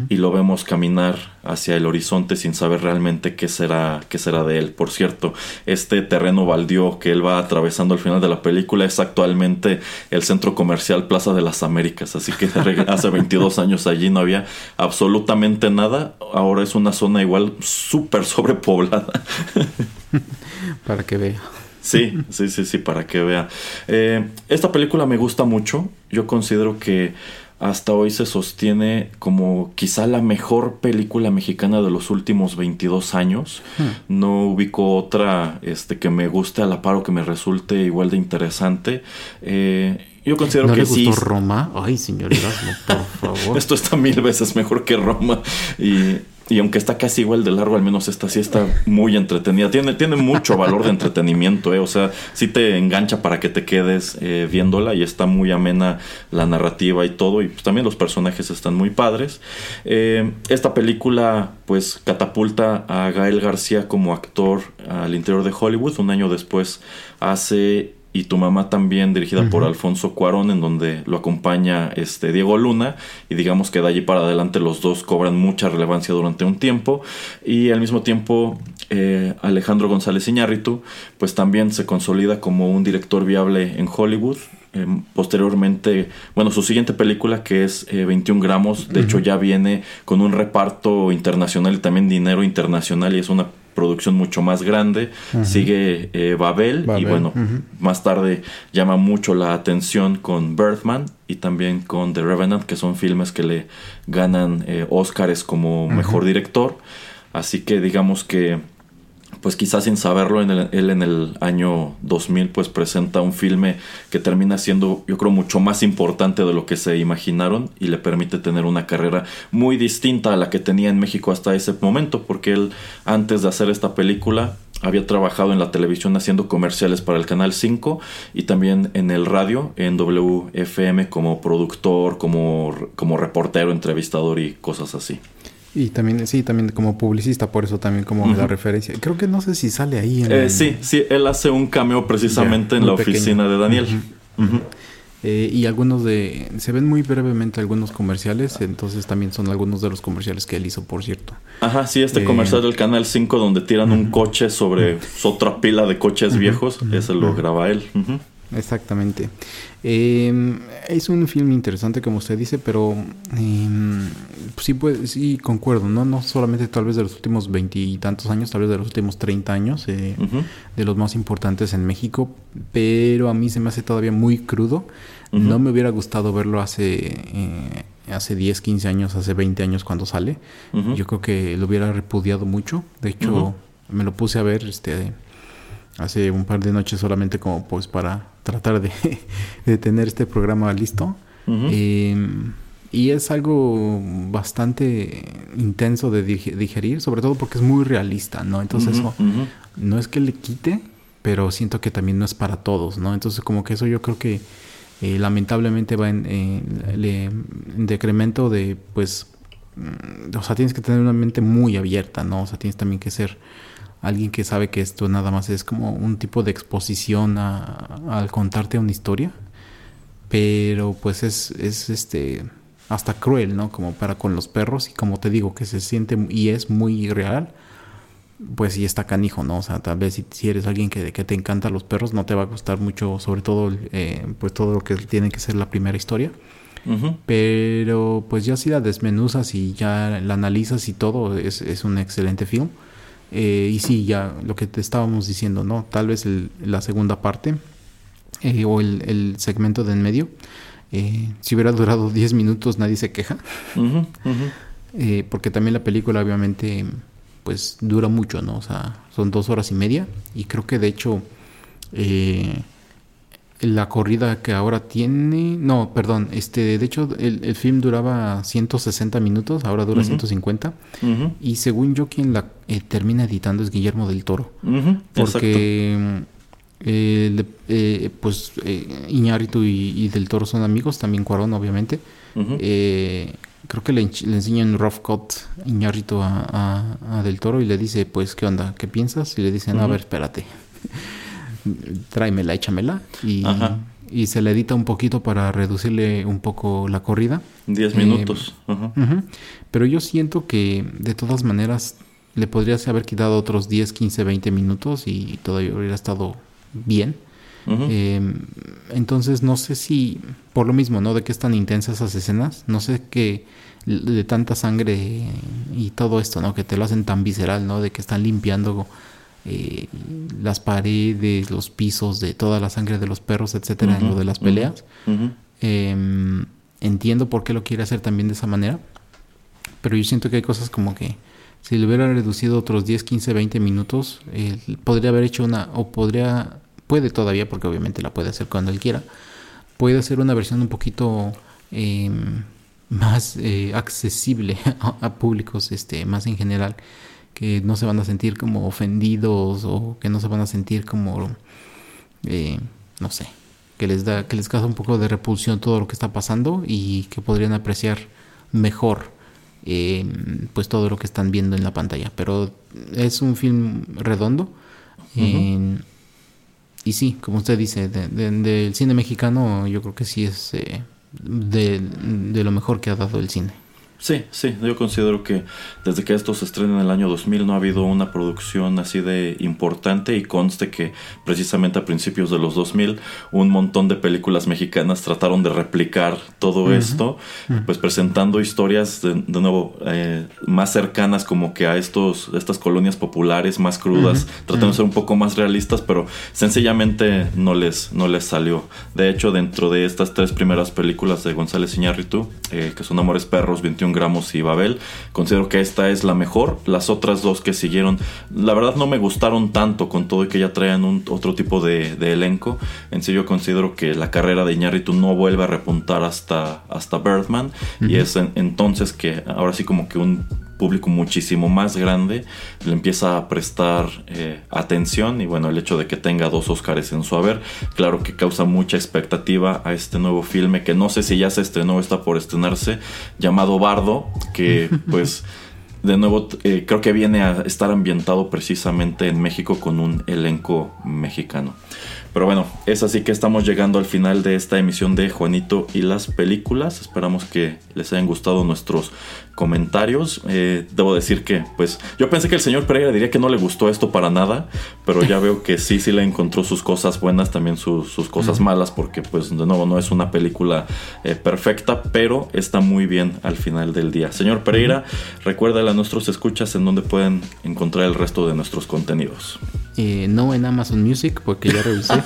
y lo vemos caminar hacia el horizonte sin saber realmente qué será, qué será de él. Por cierto, este terreno baldío que él va atravesando al final de la película es actualmente el centro comercial Plaza de las Américas, así que hace 22 años allí no había absolutamente nada, ahora es una zona igual súper sobrepoblada. Para que vea. Sí, sí, sí, sí, para que vea. Eh, esta película me gusta mucho. Yo considero que hasta hoy se sostiene como quizá la mejor película mexicana de los últimos 22 años. Hmm. No ubico otra este, que me guste a la par o que me resulte igual de interesante. Eh, yo considero ¿No que le gustó sí. Roma? Ay, señor Erasmo, por favor. Esto está mil veces mejor que Roma. Y, y aunque está casi igual de largo, al menos esta sí está muy entretenida. Tiene, tiene mucho valor de entretenimiento, ¿eh? O sea, sí te engancha para que te quedes eh, viéndola y está muy amena la narrativa y todo. Y pues también los personajes están muy padres. Eh, esta película, pues, catapulta a Gael García como actor al interior de Hollywood. Un año después hace y tu mamá también dirigida por Alfonso Cuarón en donde lo acompaña este Diego Luna y digamos que de allí para adelante los dos cobran mucha relevancia durante un tiempo y al mismo tiempo eh, Alejandro González Iñárritu pues también se consolida como un director viable en Hollywood eh, posteriormente, bueno, su siguiente película que es eh, 21 gramos, de hecho ya viene con un reparto internacional y también dinero internacional y es una producción mucho más grande. Sigue eh, Babel, Babel, y bueno, más tarde llama mucho la atención con Birdman y también con The Revenant, que son filmes que le ganan eh, Oscars como mejor director. Así que digamos que pues quizás sin saberlo, en el- él en el año 2000 pues presenta un filme que termina siendo yo creo mucho más importante de lo que se imaginaron y le permite tener una carrera muy distinta a la que tenía en México hasta ese momento porque él antes de hacer esta película había trabajado en la televisión haciendo comerciales para el Canal 5 y también en el radio, en WFM como productor, como, como reportero, entrevistador y cosas así. Y también, sí, también como publicista, por eso también como la referencia. Creo que no sé si sale ahí en... Eh, sí, sí, él hace un cameo precisamente en la pequeño. oficina de Daniel. Ujú. Eh, y algunos de... Se ven muy brevemente algunos comerciales, entonces también son algunos de los comerciales que él hizo, por cierto. Ajá, sí, este Eh, comercial del Canal 5 donde tiran un coche sobre otra pila de coches viejos, ese lo graba él. Exactamente. Eh, es un film interesante, como usted dice, pero eh, sí, pues, sí concuerdo, ¿no? No solamente tal vez de los últimos veintitantos años, tal vez de los últimos 30 años, eh, de los más importantes en México, pero a mí se me hace todavía muy crudo. No me hubiera gustado verlo hace, eh, hace 10, 15 años, hace 20 años cuando sale. Yo creo que lo hubiera repudiado mucho. De hecho, me lo puse a ver este hace un par de noches solamente como pues para tratar de, de tener este programa listo. Eh, y es algo bastante intenso de dig- digerir, sobre todo porque es muy realista, ¿no? Entonces eso no es que le quite, pero siento que también no es para todos, ¿no? Entonces como que eso yo creo que eh, lamentablemente va en, le- en decremento de, pues, mm, o sea, tienes que tener una mente muy abierta, ¿no? O sea, tienes también que ser alguien que sabe que esto nada más es como un tipo de exposición a- al contarte una historia, pero pues es, es este hasta cruel, ¿no? Como para con los perros y como te digo que se siente y es muy real, pues sí está canijo, ¿no? O sea, tal vez si, si eres alguien que, que te encantan los perros, no te va a gustar mucho, sobre todo, eh, pues todo lo que tiene que ser la primera historia. Ujú. Pero pues ya si la desmenuzas y ya la analizas y todo, es, es un excelente film. Eh, y sí, ya lo que te estábamos diciendo, ¿no? Tal vez el- la segunda parte eh, o el, el segmento de en medio Eh, si hubiera durado 10 minutos nadie se queja. Eh, porque también la película obviamente pues dura mucho, ¿no? O sea, son dos horas y media y creo que de hecho eh, la corrida que ahora tiene, no, perdón, este, de hecho el, el film duraba 160 minutos, ahora dura Ujú. 150 Ujú, y según yo quien la eh, termina editando es Guillermo del Toro, porque eh, eh, pues eh, Iñárritu y, y del Toro son amigos, también Cuarón obviamente. Eh, creo que le, le enseñan rough cut Iñárritu a, a- a Del Toro y le dice, pues, ¿qué onda? ¿Qué piensas? Y le dice, no, a ver, espérate. Tráemela, échamela. Y, Ajá. y se le edita un poquito para reducirle un poco la corrida. Diez eh, minutos. Ajá. Pero yo siento que de todas maneras le podrías haber quitado otros 10, 15, 20 minutos y todavía hubiera estado bien. Eh, entonces no sé si, por lo mismo, ¿no? De que es tan intensas esas escenas, no sé que de tanta sangre y todo esto, ¿no? Que te lo hacen tan visceral, ¿no? De que están limpiando eh, las paredes, los pisos de toda la sangre de los perros, etcétera, en lo de las peleas. Eh, entiendo por qué lo quiere hacer también de esa manera, pero yo siento que hay cosas como que si le hubiera reducido otros 10, 15, 20 minutos, eh, podría haber hecho una, o podría, puede todavía, porque obviamente la puede hacer cuando él quiera, puede hacer una versión un poquito eh, más eh, accesible a, a públicos, este, más en general, que no se van a sentir como ofendidos o que no se van a sentir como, eh, no sé, que les da, que les causa un poco de repulsión todo lo que está pasando y que podrían apreciar mejor eh, pues todo lo que están viendo en la pantalla. Pero es un film redondo. eh, y sí, como usted dice, de- de- del cine mexicano yo creo que sí es eh, de, de lo mejor que ha dado el cine. Sí, sí, yo considero que desde que esto se estrena en el año 2000 no ha habido una producción así de importante y conste que precisamente a principios de los 2000 un montón de películas mexicanas trataron de replicar todo esto, pues presentando historias de, de nuevo eh, más cercanas como que a estos estas colonias populares más crudas, tratando de ser un poco más realistas, pero sencillamente no les no les salió. De hecho, dentro de estas tres primeras películas de González Iñárritu, eh, que son Amores Perros, 21 gramos y Babel, considero que esta es la mejor. Las otras dos que siguieron, la verdad no me gustaron tanto con todo y que ya traían un otro tipo de, de elenco. En sí yo considero que la carrera de Iñárritu no vuelve a repuntar hasta, hasta Birdman y es en- entonces que ahora sí como que un público muchísimo más grande le empieza a prestar eh, atención y bueno el hecho de que tenga dos Óscares en su haber claro que causa mucha expectativa a este nuevo filme que no sé si ya se estrenó o está por estrenarse llamado Bardo que pues de nuevo eh, creo que viene a estar ambientado precisamente en México con un elenco mexicano pero bueno, es así que estamos llegando al final de esta emisión de Juanito y las películas. Esperamos que les hayan gustado nuestros comentarios. Eh, debo decir que, pues, yo pensé que el señor Pereira diría que no le gustó esto para nada, pero ya veo que sí, sí le encontró sus cosas buenas, también sus, sus cosas malas, porque, pues, de nuevo, no es una película eh, perfecta, pero está muy bien al final del día. Señor Pereira, recuérdale a nuestros escuchas en donde pueden encontrar el resto de nuestros contenidos. Eh, no en Amazon Music, porque ya revisé.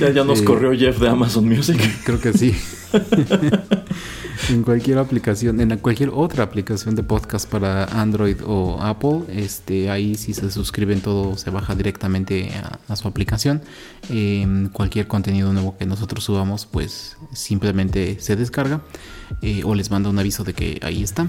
Ya, ya nos Sí. corrió Jeff de Amazon Music. Creo que sí. en cualquier aplicación, en cualquier otra aplicación de podcast para Android o Apple, este, ahí si se suscriben todo se baja directamente a, a su aplicación. Em, cualquier contenido nuevo que nosotros subamos, pues simplemente se descarga eh, o les manda un aviso de que ahí está.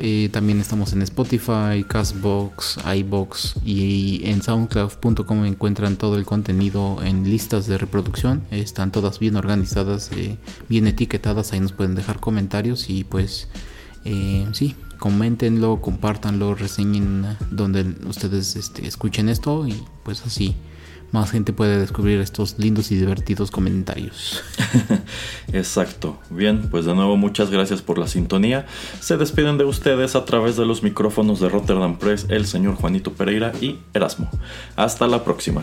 Eh, también estamos en Spotify, Castbox, iBox y en SoundCloud.com encuentran todo el contenido en listas de reproducción. Están todas bien organizadas, eh, bien etiquetadas. Ahí nos pueden dejar comentarios y pues eh, sí, coméntenlo, compártanlo, reseñen donde ustedes este, escuchen esto y pues así más gente puede descubrir estos lindos y divertidos comentarios. Exacto. Bien, pues de nuevo muchas gracias por la sintonía. Se despiden de ustedes a través de los micrófonos de Rotterdam Press el señor Juanito Pereira y Erasmo. Hasta la próxima.